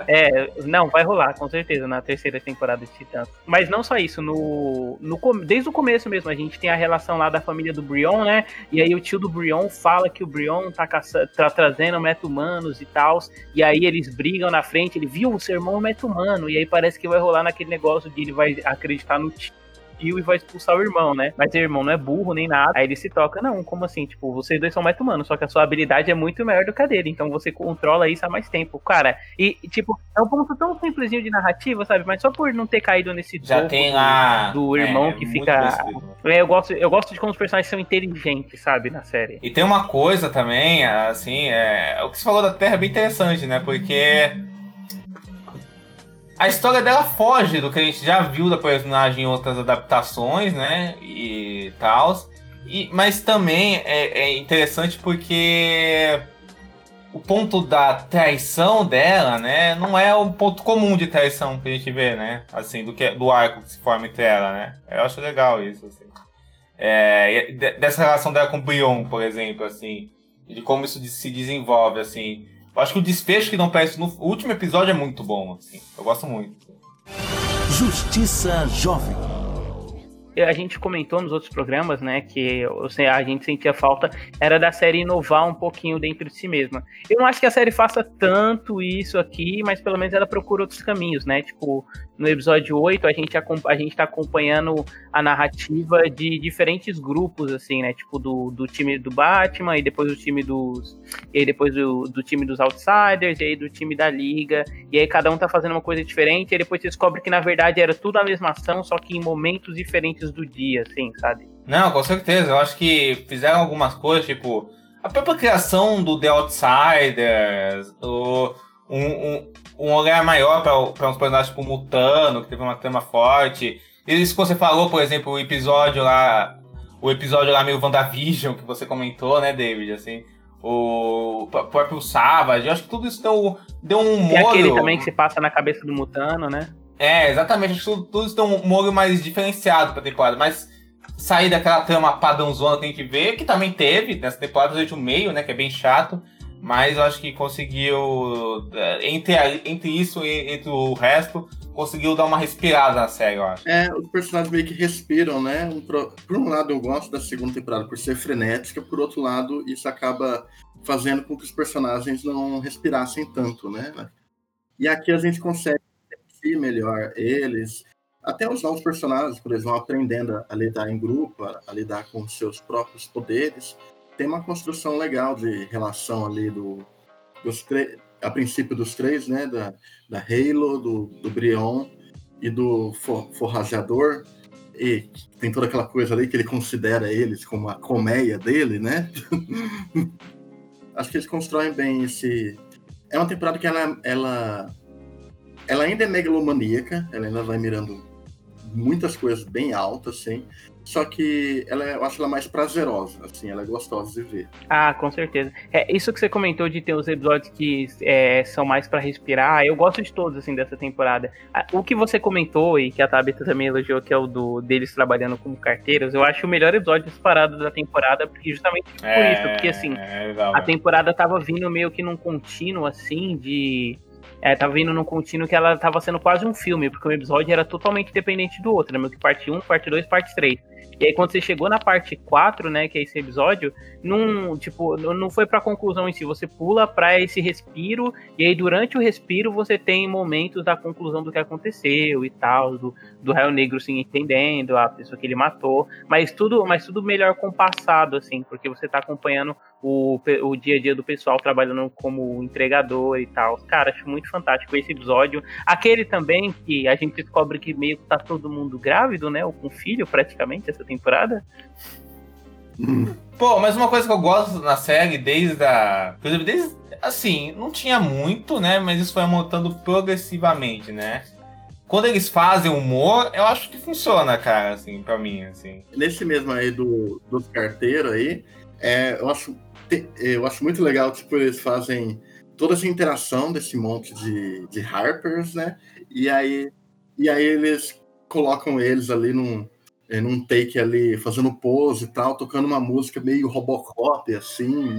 É, não, vai rolar, com certeza, na terceira temporada de Titãs. Mas não só isso, no, no, desde o começo mesmo, a gente tem a relação lá da família do Brion, né? E aí o tio do Brion fala que o Brion tá, caça, tá trazendo meta-humanos e tal. E aí eles brigam na frente, ele viu o seu irmão meta-humano. E aí parece que vai rolar naquele negócio de ele vai acreditar no tio e vai expulsar o irmão, né? Mas o irmão não é burro nem nada. Aí ele se toca, não, como assim? Tipo, vocês dois são mais humanos, só que a sua habilidade é muito maior do que a dele. Então você controla isso há mais tempo. Cara, e tipo, é um ponto tão simplesinho de narrativa, sabe? Mas só por não ter caído nesse Já tem lá. Do, irmão é, que fica. É, eu, gosto, eu gosto de como os personagens são inteligentes, sabe? Na série. E tem uma coisa também, assim, é... o que você falou da Terra é bem interessante, né? Porque a história dela foge do que a gente já viu da personagem em outras adaptações, né? E tal. E, mas também é, é, interessante porque o ponto da traição dela, né? Não é o ponto comum de traição que a gente vê, né? Assim, do, que, do arco que se forma entre ela, né? Eu acho legal isso, assim. É, dessa relação dela com o Brion, por exemplo, assim. De como isso se desenvolve, assim. Eu acho que o desfecho que não parece no último episódio é muito bom, assim. Eu gosto muito. Justiça Jovem a gente comentou nos outros programas, né, que a gente sentia falta era da série inovar um pouquinho dentro de si mesma. Eu não acho que a série faça tanto isso aqui, mas pelo menos ela procura outros caminhos, né? Tipo, no episódio 8 a gente a gente tá acompanhando a narrativa de diferentes grupos assim, né? Tipo do, do time do Batman e depois do time dos e aí depois do, do time dos Outsiders e aí do time da Liga. E aí cada um tá fazendo uma coisa diferente e depois você descobre que na verdade era tudo a mesma ação, só que em momentos diferentes do dia, assim, sabe? Não, com certeza. Eu acho que fizeram algumas coisas, tipo, a própria criação do The Outsiders, o, um, um, um olhar maior para uns personagens tipo Mutano, que teve uma trama forte. Isso que você falou, por exemplo, o episódio lá. O episódio lá meio WandaVision que você comentou, né, David? Assim. O próprio Savage, eu acho que tudo isso deu, deu um molho. E aquele também que se passa na cabeça do Mutano, né? É, exatamente. Acho que tudo, tudo isso deu um molho mais diferenciado pra temporada. Mas sair daquela trama padrãozona que a gente vê, que também teve nessa temporada durante o meio, né? Que é bem chato. Mas acho que conseguiu, é, entre, entre isso e entre o resto, conseguiu dar uma respirada na série, eu acho. É, os personagens meio que respiram, né? Um, por, por um lado, eu gosto da segunda temporada por ser frenética, por outro lado, isso acaba fazendo com que os personagens não respirassem tanto, né? E aqui a gente consegue sentir melhor eles, até os novos personagens, quando eles vão aprendendo a lidar em grupo, a lidar com seus próprios poderes tem uma construção legal de relação ali do, dos a princípio dos três, né? Da, da Halo, do, do Brion e do for, Forrajador. E tem toda aquela coisa ali que ele considera eles como a colmeia dele, né? Acho que eles constroem bem esse. É uma temporada que ela, ela, ela ainda é megalomaníaca, ela ainda vai mirando muitas coisas bem altas, assim. Só que ela, é, eu acho ela mais prazerosa, assim, ela é gostosa de ver. Ah, com certeza. É, isso que você comentou de ter os episódios que é, são mais para respirar, eu gosto de todos, assim, dessa temporada. O que você comentou e que a Tabitha também elogiou, que é o do deles trabalhando como carteiros, eu acho o melhor episódio disparado da temporada, porque justamente por é, isso, porque assim, é a temporada tava vindo meio que num contínuo, assim, de é, tava vindo num contínuo que ela tava sendo quase um filme, porque o episódio era totalmente dependente do outro, né? Meio que parte 1, parte 2, parte 3. E aí quando você chegou na parte 4, né, que é esse episódio, não, tipo, não foi pra conclusão em si, você pula pra esse respiro, e aí durante o respiro você tem momentos da conclusão do que aconteceu e tal, do, do Raio Negro se entendendo, a pessoa que ele matou, mas tudo, mas tudo melhor compassado, assim, porque você tá acompanhando o, o dia a dia do pessoal trabalhando como entregador e tal. Cara, acho muito fantástico esse episódio. Aquele também que a gente descobre que meio que tá todo mundo grávido, né? Ou com filho, praticamente, essa temporada. Pô, mas uma coisa que eu gosto na série, desde a. Desde, assim, não tinha muito, né? Mas isso foi aumentando progressivamente, né? Quando eles fazem humor, eu acho que funciona, cara, assim, pra mim, assim. Nesse mesmo aí do, dos carteiros aí, é, eu acho eu acho muito legal, tipo, eles fazem toda essa interação desse monte de, de Harpers, né? E aí, e aí eles colocam eles ali num, é, num take ali, fazendo pose e tal, tocando uma música meio Robocop, assim.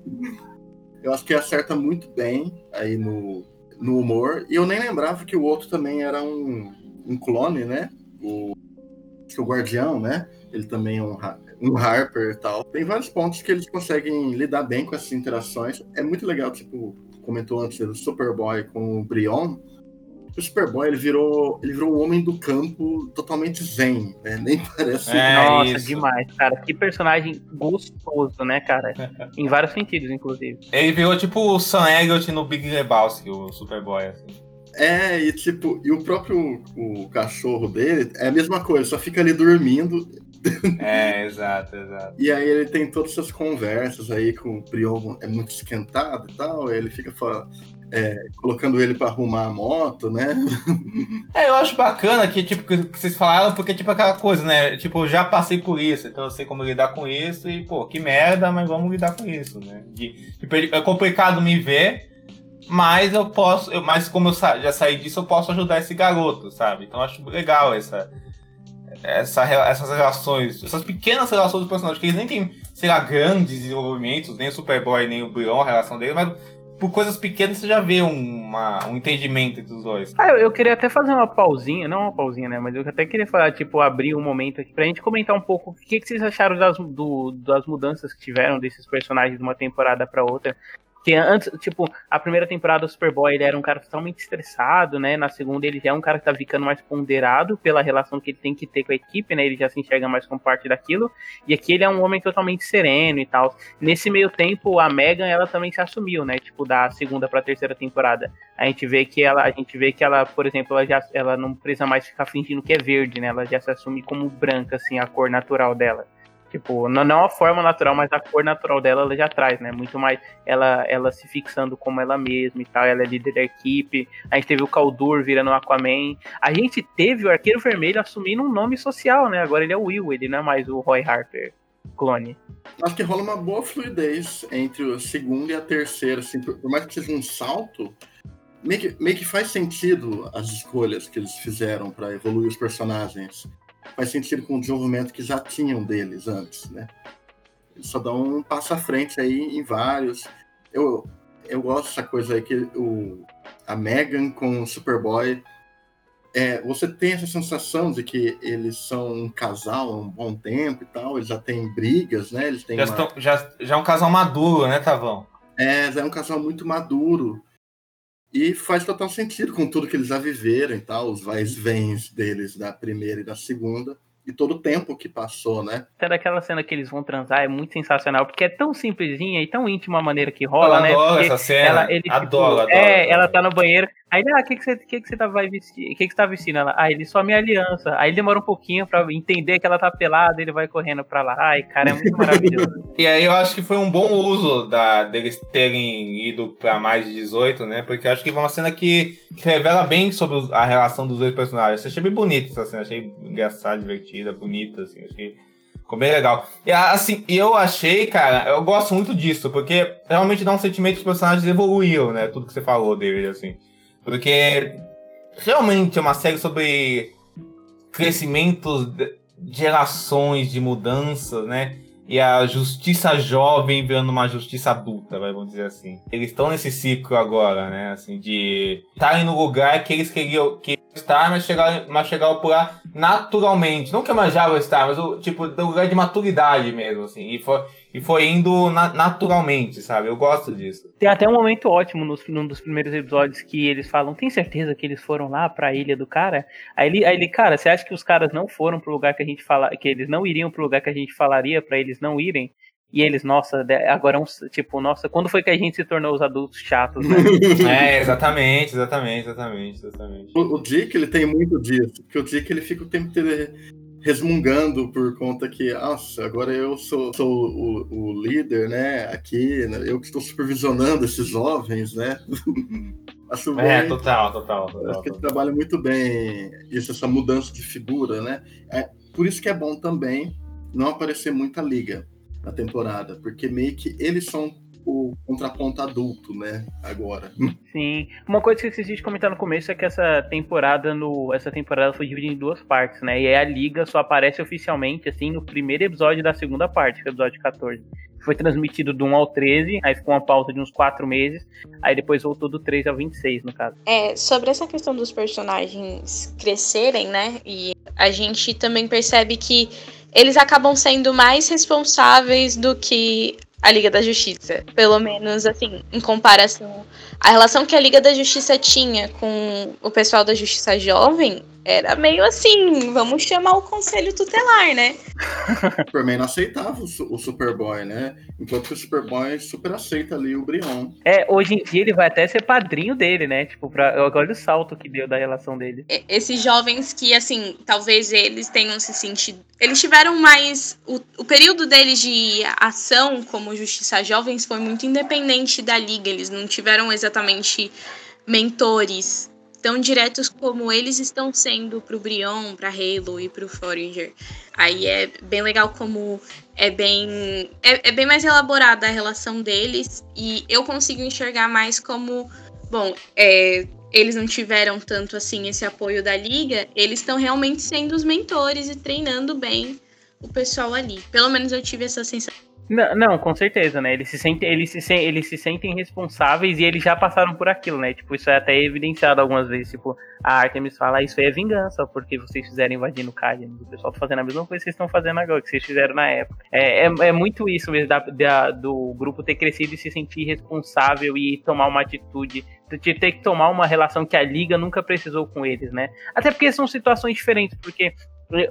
eu acho que acerta muito bem aí no, no humor. E eu nem lembrava que o outro também era um, um clone, né? O, o Guardião, né? Ele também é um, um Harper e tal. Tem vários pontos que eles conseguem lidar bem com essas interações. É muito legal, tipo, comentou antes do Superboy com o Brion. O Superboy ele virou, ele virou um homem do campo totalmente zen, né? Nem parece. É, Nossa, isso. demais, cara. Que personagem gostoso, né, cara? em vários sentidos, inclusive. Ele virou tipo o Sam Elliott no Big Lebowski, o Superboy, assim. É, e tipo, e o próprio o cachorro dele é a mesma coisa, só fica ali dormindo. É, exato, exato. E aí ele tem todas essas conversas aí com o Prion, é muito esquentado e tal, ele fica é, colocando ele para arrumar a moto, né? É, eu acho bacana que, tipo, que vocês falaram, porque, tipo, aquela coisa, né? Tipo, eu já passei por isso, então eu sei como lidar com isso e, pô, que merda, mas vamos lidar com isso, né? Tipo, é complicado me ver, mas eu posso, eu, mas como eu sa já saí disso, eu posso ajudar esse garoto, sabe? Então eu acho legal essa, essa, essas relações, essas pequenas relações dos personagens, que eles nem têm, sei lá, grandes desenvolvimentos, nem o Superboy, nem o Brion, a relação deles, mas por coisas pequenas você já vê uma, um entendimento entre os dois. Ah, eu, eu, queria até fazer uma pausinha, não uma pausinha, né? Mas eu até queria falar, tipo, abrir um momento aqui pra gente comentar um pouco o que, que vocês acharam das, do, das mudanças que tiveram desses personagens de uma temporada para outra. Que antes, tipo, a primeira temporada do Superboy ele era um cara totalmente estressado, né? Na segunda ele já é um cara que tá ficando mais ponderado pela relação que ele tem que ter com a equipe, né? Ele já se enxerga mais como parte daquilo. E aqui ele é um homem totalmente sereno e tal. Nesse meio tempo, a Megan, ela também se assumiu, né? Tipo, da segunda pra terceira temporada. A gente vê que ela, a gente vê que ela, por exemplo, ela já ela não precisa mais ficar fingindo que é verde, né? Ela já se assume como branca, assim, a cor natural dela. Tipo, não, não a forma natural, mas a cor natural dela ela já traz, né? Muito mais ela, ela se fixando como ela mesma e tal. Ela é líder da equipe. A gente teve o Kaldur virando o Aquaman. A gente teve o Arqueiro Vermelho assumindo um nome social, né? Agora ele é o Will, ele não é mais o Roy Harper clone. Acho que rola uma boa fluidez entre o segundo e a terceira, assim, por mais que seja um salto, meio que, meio que faz sentido as escolhas que eles fizeram para evoluir os personagens. Faz sentido com o desenvolvimento que já tinham deles antes, né? Eles só dão um passo à frente aí em vários. Eu, eu gosto dessa coisa aí que o, a Megan com o Superboy. É, você tem essa sensação de que eles são um casal há um bom tempo e tal, eles já têm brigas, né? Eles têm Já, uma- estão- já, já é um casal maduro, né, Tavão? É, já é um casal muito maduro. E faz total sentido com tudo que eles já viveram e tal, os vais-vens deles da primeira e da segunda, e todo o tempo que passou, né? Até daquela cena que eles vão transar é muito sensacional, porque é tão simplesinha e tão íntima a maneira que rola, eu né? adoro Porque essa cena. ela, ele, tipo, adoro, adoro. É, adoro. ela tá no banheiro. Aí, ah, o que, que, você, que, que você tá, vai vestir? O que, que você tá vestindo? Ela, ah, ele só minha aliança. Aí demora um pouquinho pra entender que ela tá pelada, ele vai correndo pra lá. Ai, cara, é muito maravilhoso. E aí eu acho que foi um bom uso da, deles terem ido pra mais de 18, né? Porque eu acho que foi uma cena que, que revela bem sobre a relação dos dois personagens. Eu achei bem bonita essa cena, achei engraçada, divertida, bonita, assim, achei. Ficou bem legal. E assim, eu achei, cara, eu gosto muito disso, porque realmente dá um sentimento que os personagens evoluíram, né? Tudo que você falou, David, assim. Porque realmente é uma série sobre crescimento de gerações de mudanças, né? E a justiça jovem virando uma justiça adulta, vamos dizer assim. Eles estão nesse ciclo agora, né? Assim, de estarem no lugar que eles queriam, que estar, mas chegaram, mas chegaram por lá naturalmente. Não que a Manjava estar, mas o tipo, do lugar de maturidade mesmo, assim. E foi, e foi indo na- naturalmente, sabe? Eu gosto disso. Tem até um momento ótimo nos, num dos primeiros episódios que eles falam: tem certeza que eles foram lá pra ilha do cara? Aí ele, aí ele, cara, você acha que os caras não foram pro lugar que a gente fala, que eles não iriam pro lugar que a gente falaria pra eles não irem? E eles, nossa, agora é um, tipo, nossa, quando foi que a gente se tornou os adultos chatos, né? É, exatamente, exatamente, exatamente, exatamente. O, o Dick, ele tem muito disso, porque o Dick, ele fica o tempo inteiro resmungando por conta que, nossa, agora eu sou, sou o, o líder, né, aqui, né, eu que estou supervisionando esses jovens, né? Acho bem, É, total, total, acho total. que ele trabalha muito bem isso, essa mudança de figura, né? É, por isso que é bom também não aparecer muita liga na temporada, porque meio que eles são o contraponto adulto, né, agora. Sim. Uma coisa que eu esqueci de comentar no começo é que essa temporada no essa temporada foi dividida em duas partes, né? E aí a liga só aparece oficialmente assim no primeiro episódio da segunda parte, que é o episódio 14. Foi transmitido do 1 ao 13, aí ficou uma pausa de uns 4 meses, aí depois voltou do 13 ao 26, no caso. É, sobre essa questão dos personagens crescerem, né? E a gente também percebe que eles acabam sendo mais responsáveis do que a Liga da Justiça. Pelo menos, assim, em comparação. A relação que a Liga da Justiça tinha com o pessoal da Justiça Jovem era meio assim: vamos chamar o conselho tutelar, né? O Superman não aceitava o, o Superboy, né? Enquanto que o Superboy super aceita ali o Brion. É, hoje em dia ele vai até ser padrinho dele, né? Tipo, pra, olha o salto que deu da relação dele. E- Esses jovens que, assim, talvez eles tenham se sentido. Eles tiveram mais. O, o período deles de ação como Justiça Jovens foi muito independente da liga. Eles não tiveram exatamente mentores tão diretos como eles estão sendo pro Brion, pra Halo e pro Forager. Aí é bem legal como é bem. É, é bem mais elaborada a relação deles. E eu consigo enxergar mais como. Bom, é, eles não tiveram tanto assim esse apoio da liga, eles estão realmente sendo os mentores e treinando bem o pessoal ali. Pelo menos eu tive essa sensação. Não, não, com certeza, né? Eles se, sentem, eles, se, sen- eles se sentem responsáveis e eles já passaram por aquilo, né? Tipo, isso é até evidenciado algumas vezes. Tipo, a Artemis fala, "Ah, isso é vingança, porque vocês fizeram invadindo o Cadian. O pessoal tá fazendo a mesma coisa que vocês estão fazendo agora, que vocês fizeram na época. É, é, é muito isso mesmo, da, da- do grupo ter crescido e se sentir responsável e tomar uma atitude. De ter que tomar uma relação que a Liga nunca precisou com eles, né? Até porque são situações diferentes, porque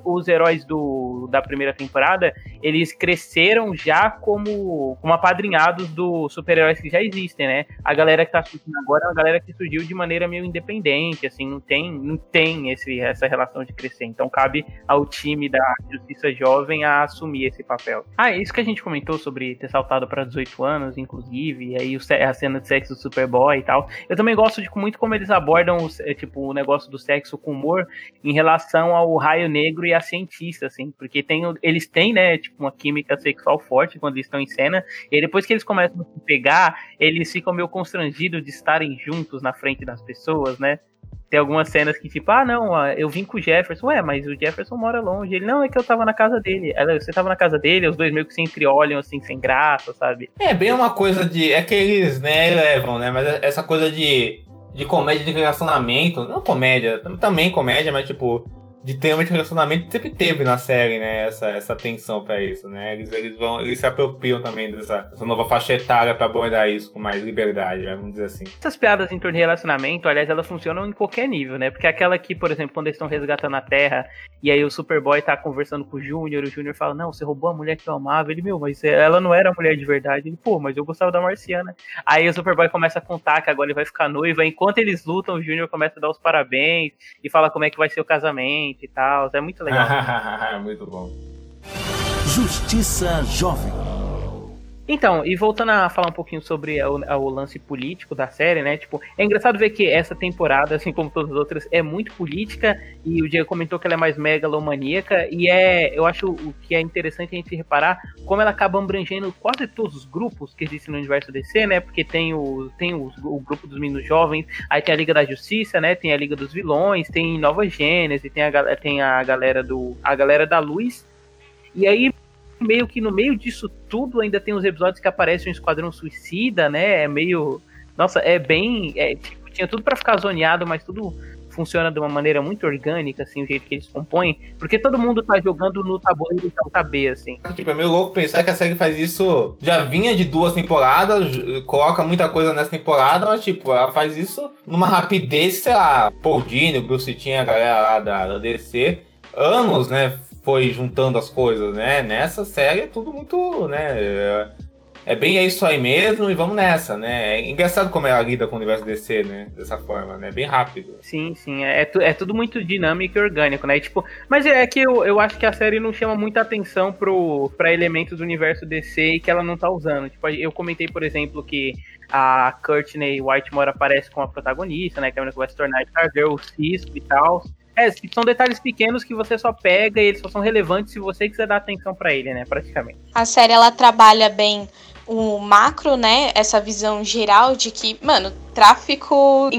os heróis do, da primeira temporada, eles cresceram já como, como apadrinhados dos super-heróis que já existem, né? A galera que tá assistindo agora é uma galera que surgiu de maneira meio independente, assim, não tem, não tem esse, essa relação de crescer. Então cabe ao time da Justiça Jovem a assumir esse papel. Ah, isso que a gente comentou sobre ter saltado para 18 anos, inclusive, e aí a cena de sexo do Superboy e tal. Eu também gosto de muito como eles abordam tipo, o negócio do sexo com humor em relação ao raio negro e a cientista, assim, porque tem, eles têm, né, tipo, uma química sexual forte quando eles estão em cena, e depois que eles começam a se pegar, eles ficam meio constrangidos de estarem juntos na frente das pessoas, né? Tem algumas cenas que, tipo, ah, não, eu vim com o Jefferson. Ué, mas o Jefferson mora longe. Ele, não, é que eu tava na casa dele. Ela, você tava na casa dele, os dois meio que se entreolham, assim, sem graça, sabe? É bem uma coisa de. É que eles, né, levam, né? Mas essa coisa de, de comédia de relacionamento. Não comédia, também comédia, mas tipo de tema de relacionamento sempre teve na série, né? Essa, essa tensão para isso, né? Eles, eles vão, eles se apropriam também dessa, dessa nova faixa etária pra abordar isso com mais liberdade, né? vamos dizer assim. Essas piadas em torno de relacionamento, aliás, elas funcionam em qualquer nível, né? Porque aquela que, por exemplo, quando eles estão resgatando a Terra e aí o Superboy tá conversando com o Júnior, o Júnior fala, não, você roubou a mulher que eu amava. Ele, meu, mas ela não era a mulher de verdade. Ele, pô, mas eu gostava da Marciana. Aí o Superboy começa a contar que agora ele vai ficar noiva. Enquanto eles lutam, o Júnior começa a dar os parabéns e fala como é que vai ser o casamento e tal. É muito legal. muito bom. Justiça Jovem. Então, e voltando a falar um pouquinho sobre o, o, lance político da série, né? Tipo, é engraçado ver que essa temporada, assim como todas as outras, é muito política e o Diego comentou que ela é mais megalomaníaca e é, eu acho o que é interessante a gente reparar como ela acaba abrangendo quase todos os grupos que existem no universo DC, né? Porque tem o tem o, grupo dos meninos jovens, aí tem a Liga da Justiça, né? Tem a Liga dos Vilões, tem Nova Gênese, tem a tem a galera do a galera da Luz. E aí meio que no meio disso tudo ainda tem os episódios que aparece um Esquadrão Suicida, né? É meio. Nossa, é bem. É, tipo, tinha tudo para ficar zoneado, mas tudo funciona de uma maneira muito orgânica, assim, o jeito que eles compõem, porque todo mundo tá jogando no tabuleiro alta B, assim. Tipo, é meio louco pensar que a série faz isso, já vinha de duas temporadas, coloca muita coisa nessa temporada, mas, tipo, ela faz isso numa rapidez, sei lá, Paul Dini, Bruce tinha a galera lá da, da DC, anos, né, foi juntando as coisas, né? Nessa série é tudo muito, né? É, é bem é isso aí mesmo e vamos nessa, né? É engraçado como ela lida com o universo DC, né? Dessa forma, né? Bem rápido. Sim, sim. É, é tudo muito dinâmico e orgânico, né? E, tipo, mas é que eu, eu acho que a série não chama muita atenção pro, pra elementos do universo DC e que ela não tá usando. Tipo, eu comentei, por exemplo, que a Courtney Whitemore aparece como a protagonista, né? Que é a que vai se tornar Stargirl, o Cisco e tal. É, são detalhes pequenos que você só pega e eles só são relevantes se você quiser dar atenção para ele, né, praticamente. A série ela trabalha bem o macro, né, essa visão geral de que, mano, tráfico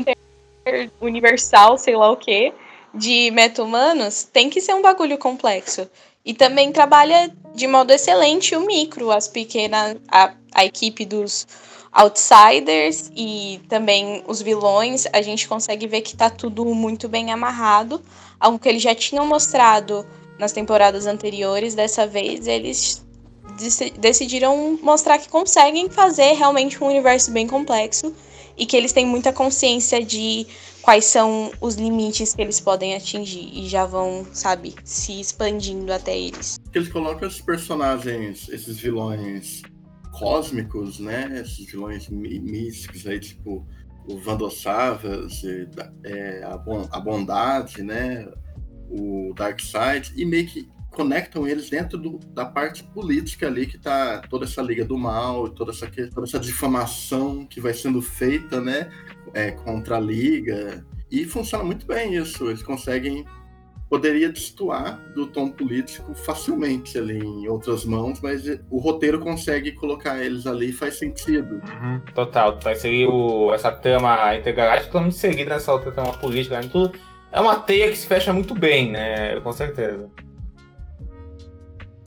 universal, sei lá o que, de meta-humanos tem que ser um bagulho complexo. E também trabalha de modo excelente o micro, as pequenas, a, a equipe dos outsiders e também os vilões, a gente consegue ver que tá tudo muito bem amarrado. Algo que eles já tinham mostrado nas temporadas anteriores, dessa vez eles decidiram mostrar que conseguem fazer realmente um universo bem complexo e que eles têm muita consciência de quais são os limites que eles podem atingir e já vão, sabe, se expandindo até eles. Eles colocam esses personagens, esses vilões cósmicos, né? Esses vilões místicos aí, tipo o Vandosavas, é, a, a bondade, né? O Darkseid, e meio que conectam eles dentro do, da parte política ali que tá toda essa liga do mal, toda essa, toda essa difamação que vai sendo feita, né? É, contra a liga. E funciona muito bem isso. Eles conseguem poderia destoar do tom político facilmente ali em outras mãos, mas o roteiro consegue colocar eles ali e faz sentido. Uhum, total, vai ser o, essa trama intergaláctica totalmente seguida nessa outra trama política, né? Tudo, é uma teia que se fecha muito bem, né? Com certeza.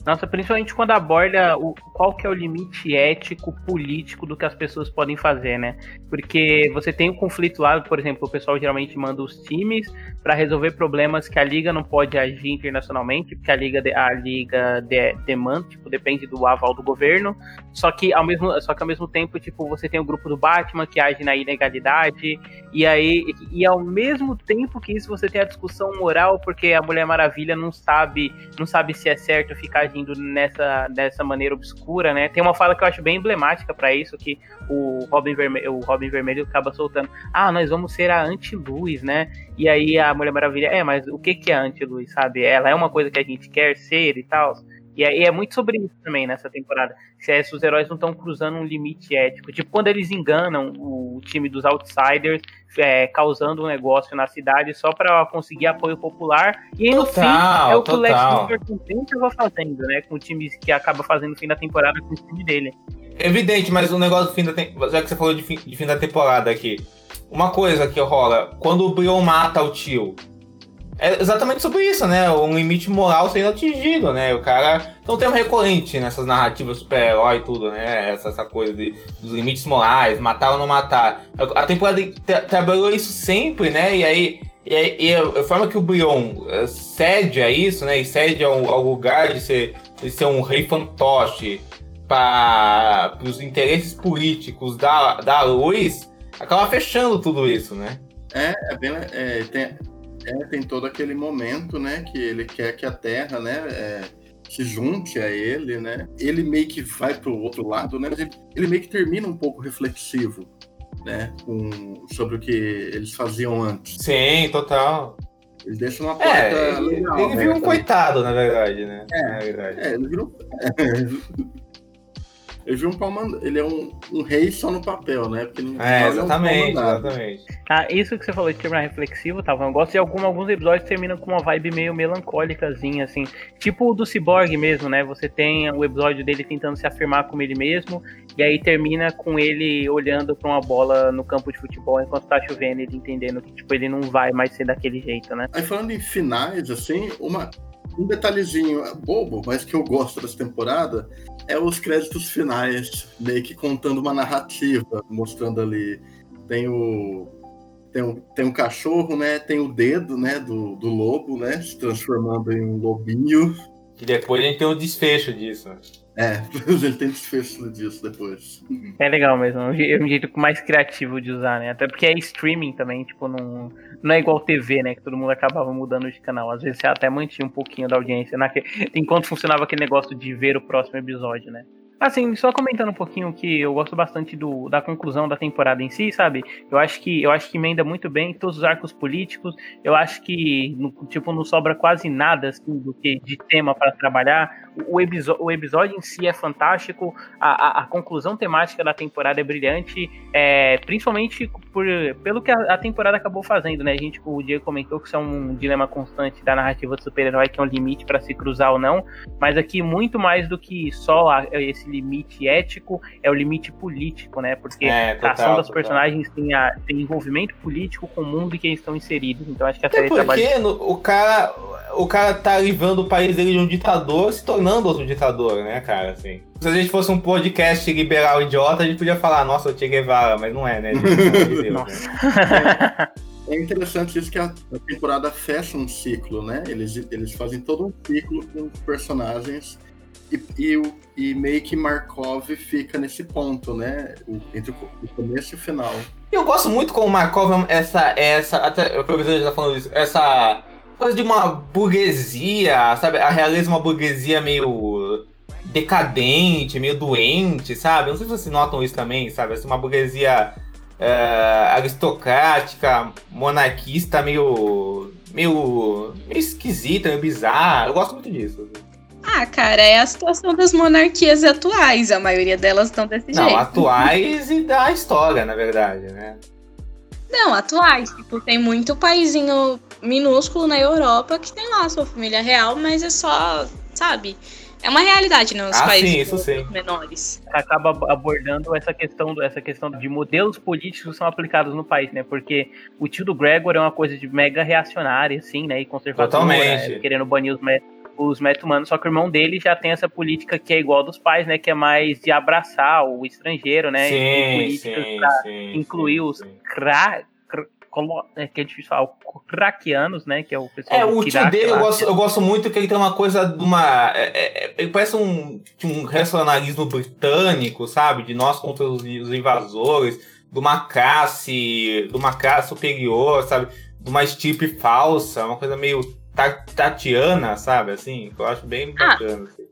Nossa, principalmente quando aborda o, qual que é o limite ético, político do que as pessoas podem fazer, né? Porque você tem um conflito lá, por exemplo, o pessoal geralmente manda os times para resolver problemas que a liga não pode agir internacionalmente, porque a liga a liga de, demanda, tipo, depende do aval do governo. Só que ao mesmo, só que ao mesmo tempo, tipo, você tem o grupo do Batman que age na ilegalidade e aí e ao mesmo tempo que isso você tem a discussão moral, porque a Mulher Maravilha não sabe, não sabe se é certo ficar agindo nessa dessa maneira obscura, né? Tem uma fala que eu acho bem emblemática para isso que o Robin Vermelho, Vermelho acaba soltando: "Ah, nós vamos ser a anti-luz, né?" E aí a Mulher Maravilha: "É, mas o que que é anti-luz, sabe? Ela é uma coisa que a gente quer ser e tal." E e é muito sobre isso também nessa temporada. Se, é, os heróis não estão cruzando um limite ético. Tipo, quando eles enganam o time dos outsiders, é, causando um negócio na cidade só para conseguir apoio popular. E aí, no Total, fim, é o que o Lex total. Luthor estava fazendo, né? Com o time que acaba fazendo no fim da temporada com o time dele. Evidente, mas o negócio do fim da temporada. Já que você falou de fim, de fim da temporada aqui. Uma coisa que rola, quando o Brion mata o tio. É exatamente sobre isso, né? Um limite moral sendo atingido, né? O cara. Então tem um recorrente nessas narrativas super-herói e tudo, né? Essa, essa coisa de, dos limites morais, matar ou não matar. A temporada tra- trabalhou isso sempre, né? E aí. E, e a a forma que o Brion eh, cede a isso, né? E cede ao, ao lugar de ser, de ser um rei fantoche para os interesses políticos da, da luz, acaba fechando tudo isso, né? É, é bem. É, tem, é, tem todo aquele momento, né? Que ele quer que a Terra, né? é, se junte a ele, né? Ele meio que vai pro outro lado, né? Mas ele, ele meio que termina um pouco reflexivo, né? Com, sobre o que eles faziam antes. Sim, total. Ele deixa uma porta É, ele, legal. ele né, viu um também. coitado, na verdade, né? É. Na verdade. É, ele virou. ele virou um pau mand- Ele é um, um rei só no papel, né? Porque no É, final ele um exatamente, mandado. exatamente. Ah, isso que você falou de terminar reflexivo, tá? Eu gosto de algum, alguns episódios terminam com uma vibe meio melancólicazinha, assim. Tipo o do Cyborg mesmo, né? Você tem o episódio dele tentando se afirmar como ele mesmo, e aí termina com ele olhando pra uma bola no campo de futebol enquanto tá chovendo, ele entendendo que, tipo, ele não vai mais ser daquele jeito, né? Aí falando em finais, assim, uma, um detalhezinho bobo, mas que eu gosto dessa temporada, é os créditos finais, meio que contando uma narrativa, mostrando ali. Tem o. Tem um, tem um cachorro, né? Tem o dedo, né? Do, do lobo, né? Se transformando em um lobinho. E depois a gente tem o desfecho disso. É, ele tem desfecho disso depois. É legal mesmo, é um é um jeito mais criativo de usar, né? Até porque é streaming também, tipo, não, não é igual TV, né? Que todo mundo acabava mudando de canal. Às vezes você até mantinha um pouquinho da audiência naque... enquanto funcionava aquele negócio de ver o próximo episódio, né? Assim, só comentando um pouquinho que eu gosto bastante do, da conclusão da temporada em si, sabe? Eu acho que eu acho que emenda muito bem todos os arcos políticos. Eu acho que no- tipo não sobra quase nada assim do que de tema para trabalhar. O, o episódio em si é fantástico. A, a- a conclusão temática da temporada é brilhante, é, principalmente por, pelo que a, a temporada acabou fazendo, né? A gente, o Diego comentou que isso é um dilema constante da narrativa do super-herói, que é um limite para se cruzar ou não. Mas aqui, muito mais do que só a- esse limite ético, é o limite político, né? Porque É, a total, ação das total. personagens tem, a- tem envolvimento político com o mundo em que eles estão inseridos. Então acho que a Até série trabalha. porque no- o cara, o cara tá livrando o país dele de um ditador, se tornando outro ditador, né, cara, assim. Se a gente fosse um podcast liberal idiota, a gente podia falar, nossa, o Che Guevara, mas não é, né? Nossa. né? É interessante isso que a, a temporada fecha um ciclo, né? Eles, eles fazem todo um ciclo com os personagens e, e, e meio que Markov fica nesse ponto, né? Entre o, co- o começo e o final. Eu gosto muito como Markov, essa, essa, até o professor já tá falando isso, essa coisa de uma burguesia, sabe? A realeza é uma burguesia meio decadente, meio doente, sabe? Não sei se vocês notam isso também, sabe? Assim, uma burguesia é, aristocrática, monarquista, meio, meio, meio esquisita, meio bizarra. Eu gosto muito disso. Ah, cara, é a situação das monarquias atuais. A maioria delas estão desse Não, jeito. atuais e da história, na verdade, né? Não, atuais. Tipo, tem muito paizinho minúsculo na Europa que tem lá a sua família real, mas é só, sabe? É uma realidade, né? Os Ah, países sim, isso sim. menores. acaba abordando essa questão, essa questão de modelos políticos que são aplicados no país, né? Porque o tio do Gregor é uma coisa de mega reacionária, assim, né? E conservadora, Totalmente. né, querendo banir os, me- os meta-humanos, só que o irmão dele já tem essa política que é igual dos pais, né? Que é mais de abraçar o estrangeiro, né? Sim, sim, pra sim, incluir sim, os cra... é, que é difícil falar, os craquianos, né? Que é o pessoal É, o tio dele eu gosto, eu gosto muito que ele tem uma coisa de uma. é, é, ele parece um, um racionalismo britânico, sabe? De nós contra os, os invasores, de uma classe. de uma classe superior, sabe? De uma estirpe falsa, uma coisa meio tatiana, sabe? Assim, eu acho bem Ah. bacana. assim.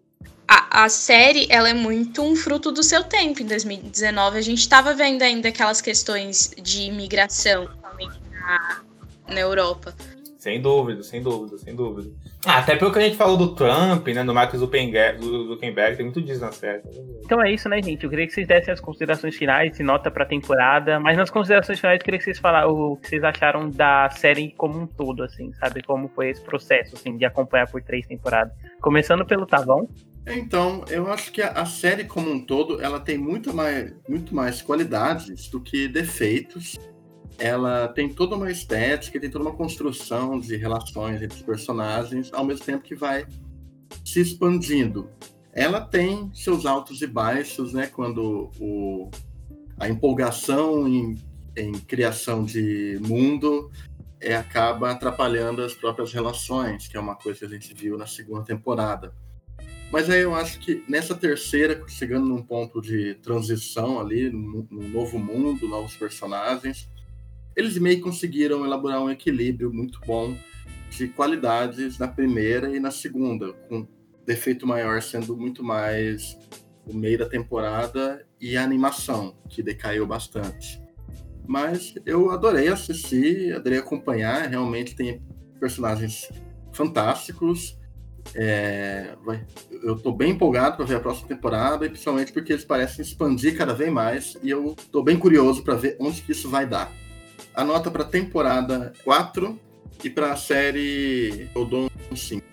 A, a série, ela é muito um fruto do seu tempo. Em 2019, a gente tava vendo ainda aquelas questões de imigração, principalmente na, na Europa. Sem dúvida, sem dúvida, sem dúvida. Ah, até pelo que a gente falou do Trump, né? Do Mark Zuckerberg, do Zuckerberg tem muito disso na série. Então é isso, né, gente? Eu queria que vocês dessem as considerações finais e nota pra temporada. Mas nas considerações finais, eu queria que vocês falassem o que vocês acharam da série como um todo, assim, sabe? Como foi esse processo, assim, de acompanhar por três temporadas. Começando pelo Tavão. Então, eu acho que a, a série como um todo, ela tem muito mais, muito mais qualidades do que defeitos. Ela tem toda uma estética, tem toda uma construção de relações entre os personagens, ao mesmo tempo que vai se expandindo. Ela tem seus altos e baixos, né? Quando o, a empolgação em, em criação de mundo é, acaba atrapalhando as próprias relações, que é uma coisa que a gente viu na segunda temporada. Mas aí eu acho que nessa terceira, chegando num ponto de transição ali, num novo mundo, novos personagens, eles meio que conseguiram elaborar um equilíbrio muito bom de qualidades na primeira e na segunda, com defeito maior sendo muito mais o meio da temporada e a animação, que decaiu bastante. Mas eu adorei assistir, adorei acompanhar, realmente tem personagens fantásticos. É, eu tô bem empolgado para ver a próxima temporada, principalmente porque eles parecem expandir cada vez mais, e eu tô bem curioso para ver onde que isso vai dar. A nota para temporada 4 e para a série eu dou um 5.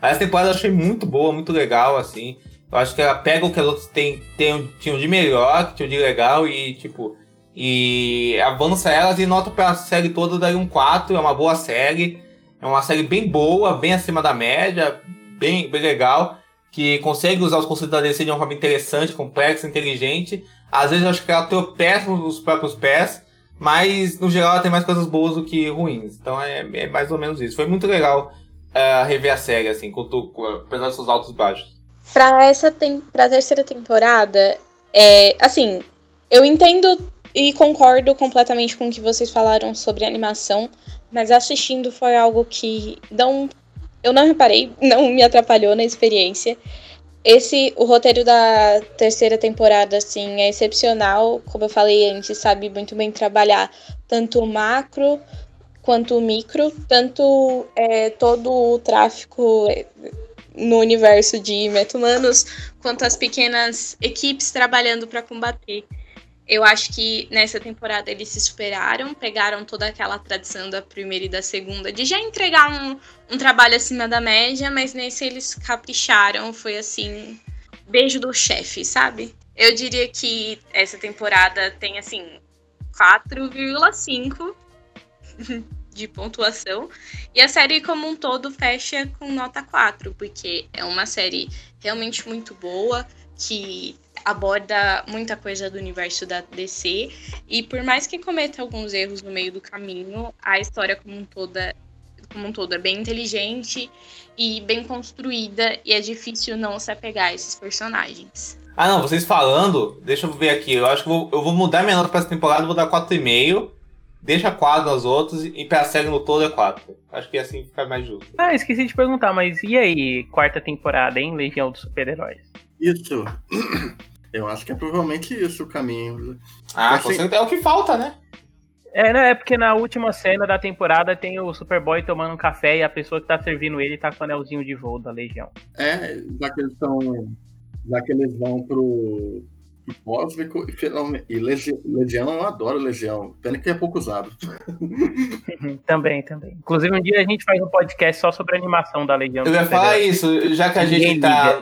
Essa temporada eu achei muito boa, muito legal, assim. Eu acho que ela pega o que outras têm, têm, tinham de melhor, que de legal e, tipo, e avança elas e nota pra série toda daí um 4, é uma boa série. É uma série bem boa, bem acima da média, bem, bem legal, que consegue usar os conceitos da DC de uma forma interessante, complexa, inteligente. Às vezes eu acho que ela tropeça nos próprios pés, mas no geral ela tem mais coisas boas do que ruins. Então é, é mais ou menos isso. Foi muito legal eh, rever a série, assim, com, com, apesar dos seus altos e baixos. Pra essa tem, pra terceira temporada, é, assim, eu entendo e concordo completamente com o que vocês falaram sobre animação, mas assistindo foi algo que não eu não reparei, não me atrapalhou na experiência. Esse o roteiro da terceira temporada assim é excepcional, como eu falei antes, sabe muito bem trabalhar tanto o macro quanto o micro, tanto é, todo o tráfico é, no universo de meta-humanos, quanto as pequenas equipes trabalhando para combater. Eu acho que nessa temporada eles se superaram, pegaram toda aquela tradição da primeira e da segunda de já entregar um, um trabalho acima da média, mas nesse eles capricharam, foi assim, beijo do chefe, sabe? Eu diria que essa temporada tem assim 4,5 de pontuação. E a série como um todo fecha com nota 4, porque é uma série realmente muito boa, que aborda muita coisa do universo da DC. E por mais que cometa alguns erros no meio do caminho, a história como um toda como um todo é bem inteligente e bem construída e é difícil não se apegar a esses personagens. Ah, não, vocês falando, deixa eu ver aqui. Eu acho que eu vou, eu vou mudar minha nota pra essa temporada, vou dar 4,5. Deixa 4 nas outras e pra série no todo é 4. Acho que assim fica mais justo. Ah, esqueci de perguntar, mas e aí, quarta temporada, hein? Legião dos Super-Heróis? Isso. Eu acho que é provavelmente isso o caminho. Ah, Assim- é o que falta, né? É, né? É porque na última cena da temporada tem o Superboy tomando um café e a pessoa que tá servindo ele tá com o anelzinho de voo da Legião. É, já que eles estão. Já que eles vão pro, pro Cósmico e, finalmente- e Legi- Legião, eu adoro Legião. Pena que é pouco usado. também, também. Inclusive, um dia a gente faz um podcast só sobre a animação da Legião Eu ia falar isso, já que a Ninguém gente tá.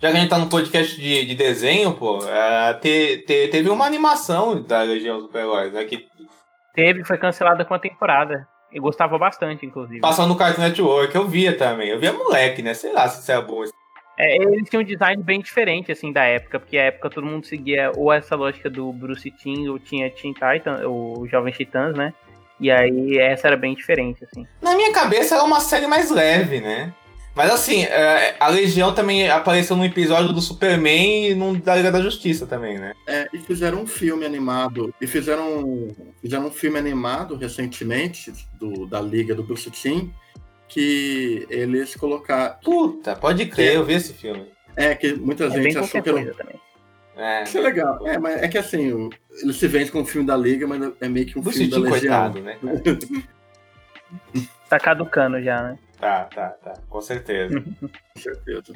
Já que a gente tá no podcast de, de desenho, pô, é, te- te- teve uma animação da Legião dos Super-Heróis, né? Que, Teve, foi cancelada com a temporada. Eu gostava bastante, inclusive. Passando no Cartoon Network, eu via também. Eu via moleque, né? Sei lá se isso é bom. É, eles tinham um design bem diferente, assim, da época, porque a época todo mundo seguia ou essa lógica do Bruce Timm, ou tinha Teen Titan, ou Jovens Titãs, né? E aí essa era bem diferente, assim. Na minha cabeça era uma série mais leve, né? Mas assim, é, a Legião também apareceu num episódio do Superman e num da Liga da Justiça também, né? É, e fizeram um filme animado. E fizeram, fizeram um filme animado recentemente do, da Liga do Bruce Timm, que eles colocaram. Puta, pode crer, eu vi esse filme. É, que muita É gente bem achou que era. também. É. Isso é legal. É, mas é que assim, o- ele se vende como filme da Liga, mas é meio que um Bruce filme da Timm, Legião. coitado, né? Tá caducando já, né? Tá, tá, tá. Com certeza. Com certeza.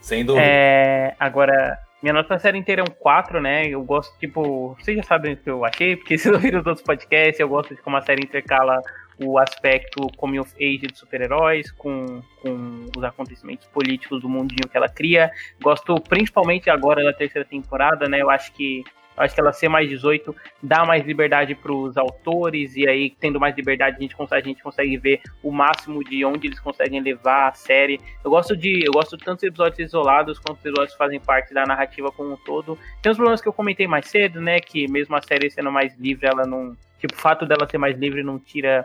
Sem dúvida. É, agora, minha nota da série inteira é um 4, né? Eu gosto, tipo, vocês já sabem o que eu achei, porque vocês ouviram os outros podcasts, eu gosto de como a série intercala o aspecto coming of age de super-heróis com, com os acontecimentos políticos do mundinho que ela cria. Gosto principalmente agora da terceira temporada, né? Eu acho que acho que ela ser mais 18 dá mais liberdade para os autores, e aí, tendo mais liberdade, a gente consegue, a gente consegue ver o máximo de onde eles conseguem levar a série. Eu gosto de. Eu gosto tanto dos episódios isolados quanto dos episódios que fazem parte da narrativa como um todo. Tem os problemas que eu comentei mais cedo, né? Que mesmo a série sendo mais livre, ela não. Tipo, o fato dela ser mais livre não tira.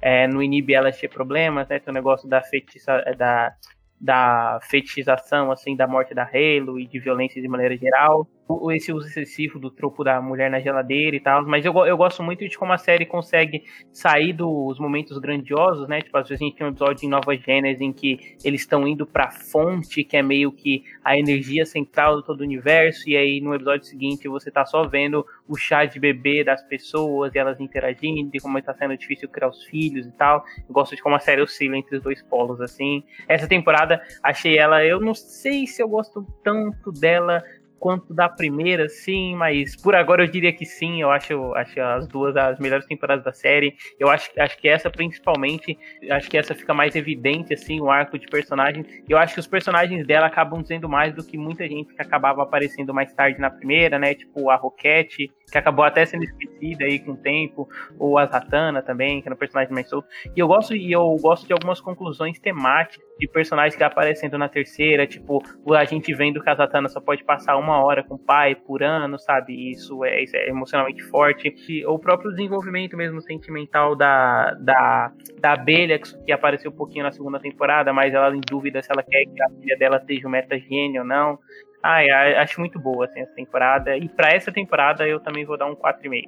É, não inibe ela de ter problemas, né? Tem o negócio da feitiça, da, da fetichização, assim, da morte da Halo e de violência de maneira geral. Esse uso excessivo do tropo da mulher na geladeira e tal. Mas eu, eu gosto muito de como a série consegue sair dos momentos grandiosos, né? Tipo, às vezes a gente tem um episódio em Nova Gênesis em que eles estão indo pra fonte, que é meio que a energia central de todo o universo, e aí no episódio seguinte você tá só vendo o chá de bebê das pessoas e elas interagindo, e como tá sendo difícil criar os filhos e tal. Eu gosto de como a série oscila entre os dois polos, assim. Essa temporada, achei ela, eu não sei se eu gosto tanto dela quanto da primeira, sim, mas por agora eu diria que sim, eu acho, acho as duas as melhores temporadas da série. Eu acho, acho que essa principalmente, acho que essa fica mais evidente assim, o arco de personagens. Eu acho que os personagens dela acabam dizendo mais do que muita gente que acabava aparecendo mais tarde na primeira, né? Tipo a Roquette, que acabou até sendo esquecida aí com o tempo, ou a Zatanna também, que era um personagem mais solto. E eu gosto e eu gosto de algumas conclusões temáticas de personagens que aparecendo na terceira, tipo, a gente vendo que a Zatanna só pode passar uma hora com o pai por ano, sabe? Isso é, isso é emocionalmente forte. E o próprio desenvolvimento mesmo sentimental da, da, da abelha, que, apareceu um pouquinho na segunda temporada, mas ela em dúvida se ela quer que a filha dela seja um metagênio ou não. Ai, acho muito boa assim, essa temporada. E pra essa temporada eu também vou dar um 4,5.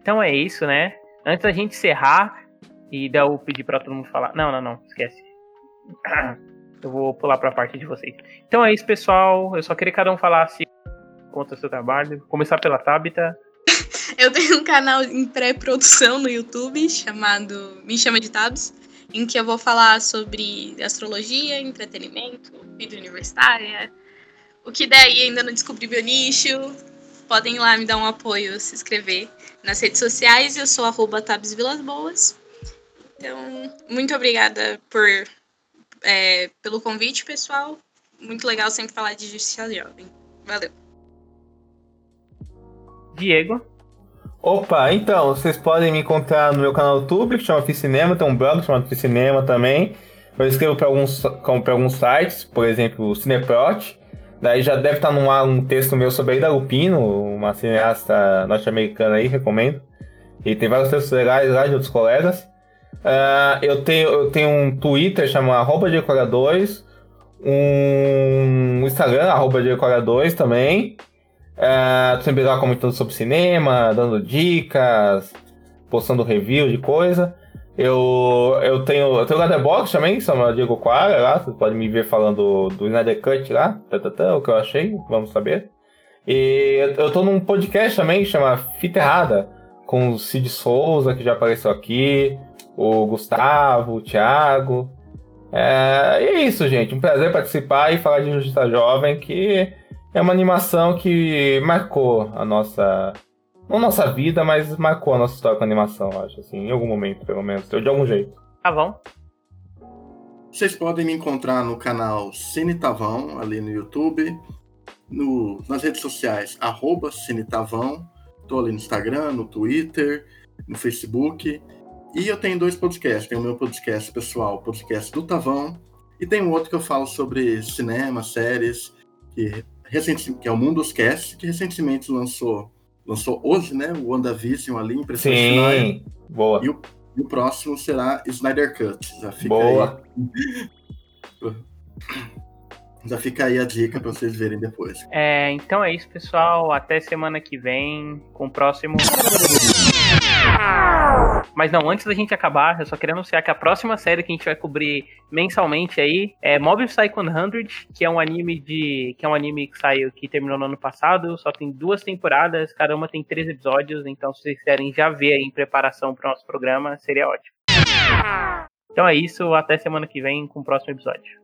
Então é isso, né? Antes da gente encerrar e dar o pedir pra todo mundo falar. Não, não, não, esquece. Eu vou pular pra parte de vocês. Então é isso, pessoal. Eu só queria que cada um falasse contra o seu trabalho. Começar pela Tabita. Eu tenho um canal em pré-produção no YouTube chamado Me Chama de Tabs, em que eu vou falar sobre astrologia, entretenimento, vida universitária. O que der aí, ainda não descobri meu nicho. Podem ir lá me dar um apoio, se inscrever nas redes sociais. Eu sou arroba. Então, muito obrigada por, é, pelo convite, pessoal. Muito legal sempre falar de justiça jovem. Valeu. Diego. Opa, então, vocês podem me encontrar no meu canal do YouTube, que chama Fiz Cinema, tem um blog chamado Fiz Cinema também. Eu escrevo para alguns, para alguns sites, por exemplo, o Cineprot. Daí já deve estar num um texto meu sobre a Ida Lupino, uma cineasta norte-americana aí, recomendo. E tem vários textos legais lá de outros colegas. Ah, eu, tenho, eu tenho um Twitter, chama arroba 2 um Instagram, arroba 2 também. Uh, sempre lá comentando sobre cinema, dando dicas, postando review de coisa. Eu, eu tenho eu tenho Letterboxd também, chama Diego Quara lá, você pode me ver falando do Snyder Cut lá, tá, tá, tá, o que eu achei, vamos saber. E eu, eu tô num podcast também, que chama Fita Errada, com o Cid Souza, que já apareceu aqui, o Gustavo, o Thiago. É, e é isso, gente, um prazer participar e falar de Justiça Jovem, que é uma animação que marcou a nossa. Não nossa vida, mas marcou a nossa história com a animação, acho, assim, em algum momento, pelo menos, de algum jeito. Tá bom. Vocês podem me encontrar no canal Cine Tavão, ali no YouTube, no, nas redes sociais, arroba Cine Tavão. Tô ali no Instagram, no Twitter, no Facebook. E eu tenho dois podcasts. Tem o meu podcast pessoal, o podcast do Tavão, e tem um outro que eu falo sobre cinema, séries, que, recente, que é o Mundos Cast, que recentemente lançou, lançou hoje, né? O WandaVision ali, impressão Sim, boa. E o, e o próximo será Snyder Cut. Já fica Boa. aí. Já fica aí a dica para vocês verem depois. É, então é isso, pessoal. Até semana que vem com o próximo. Mas não, antes da gente acabar, eu só queria anunciar que a próxima série que a gente vai cobrir mensalmente aí é Mob Psycho 100, que é um anime de que é um anime que saiu que terminou no ano passado, só tem duas temporadas, cada uma tem três episódios, então se vocês quiserem já ver aí em preparação para o nosso programa, seria ótimo. Então é isso, até semana que vem com o próximo episódio.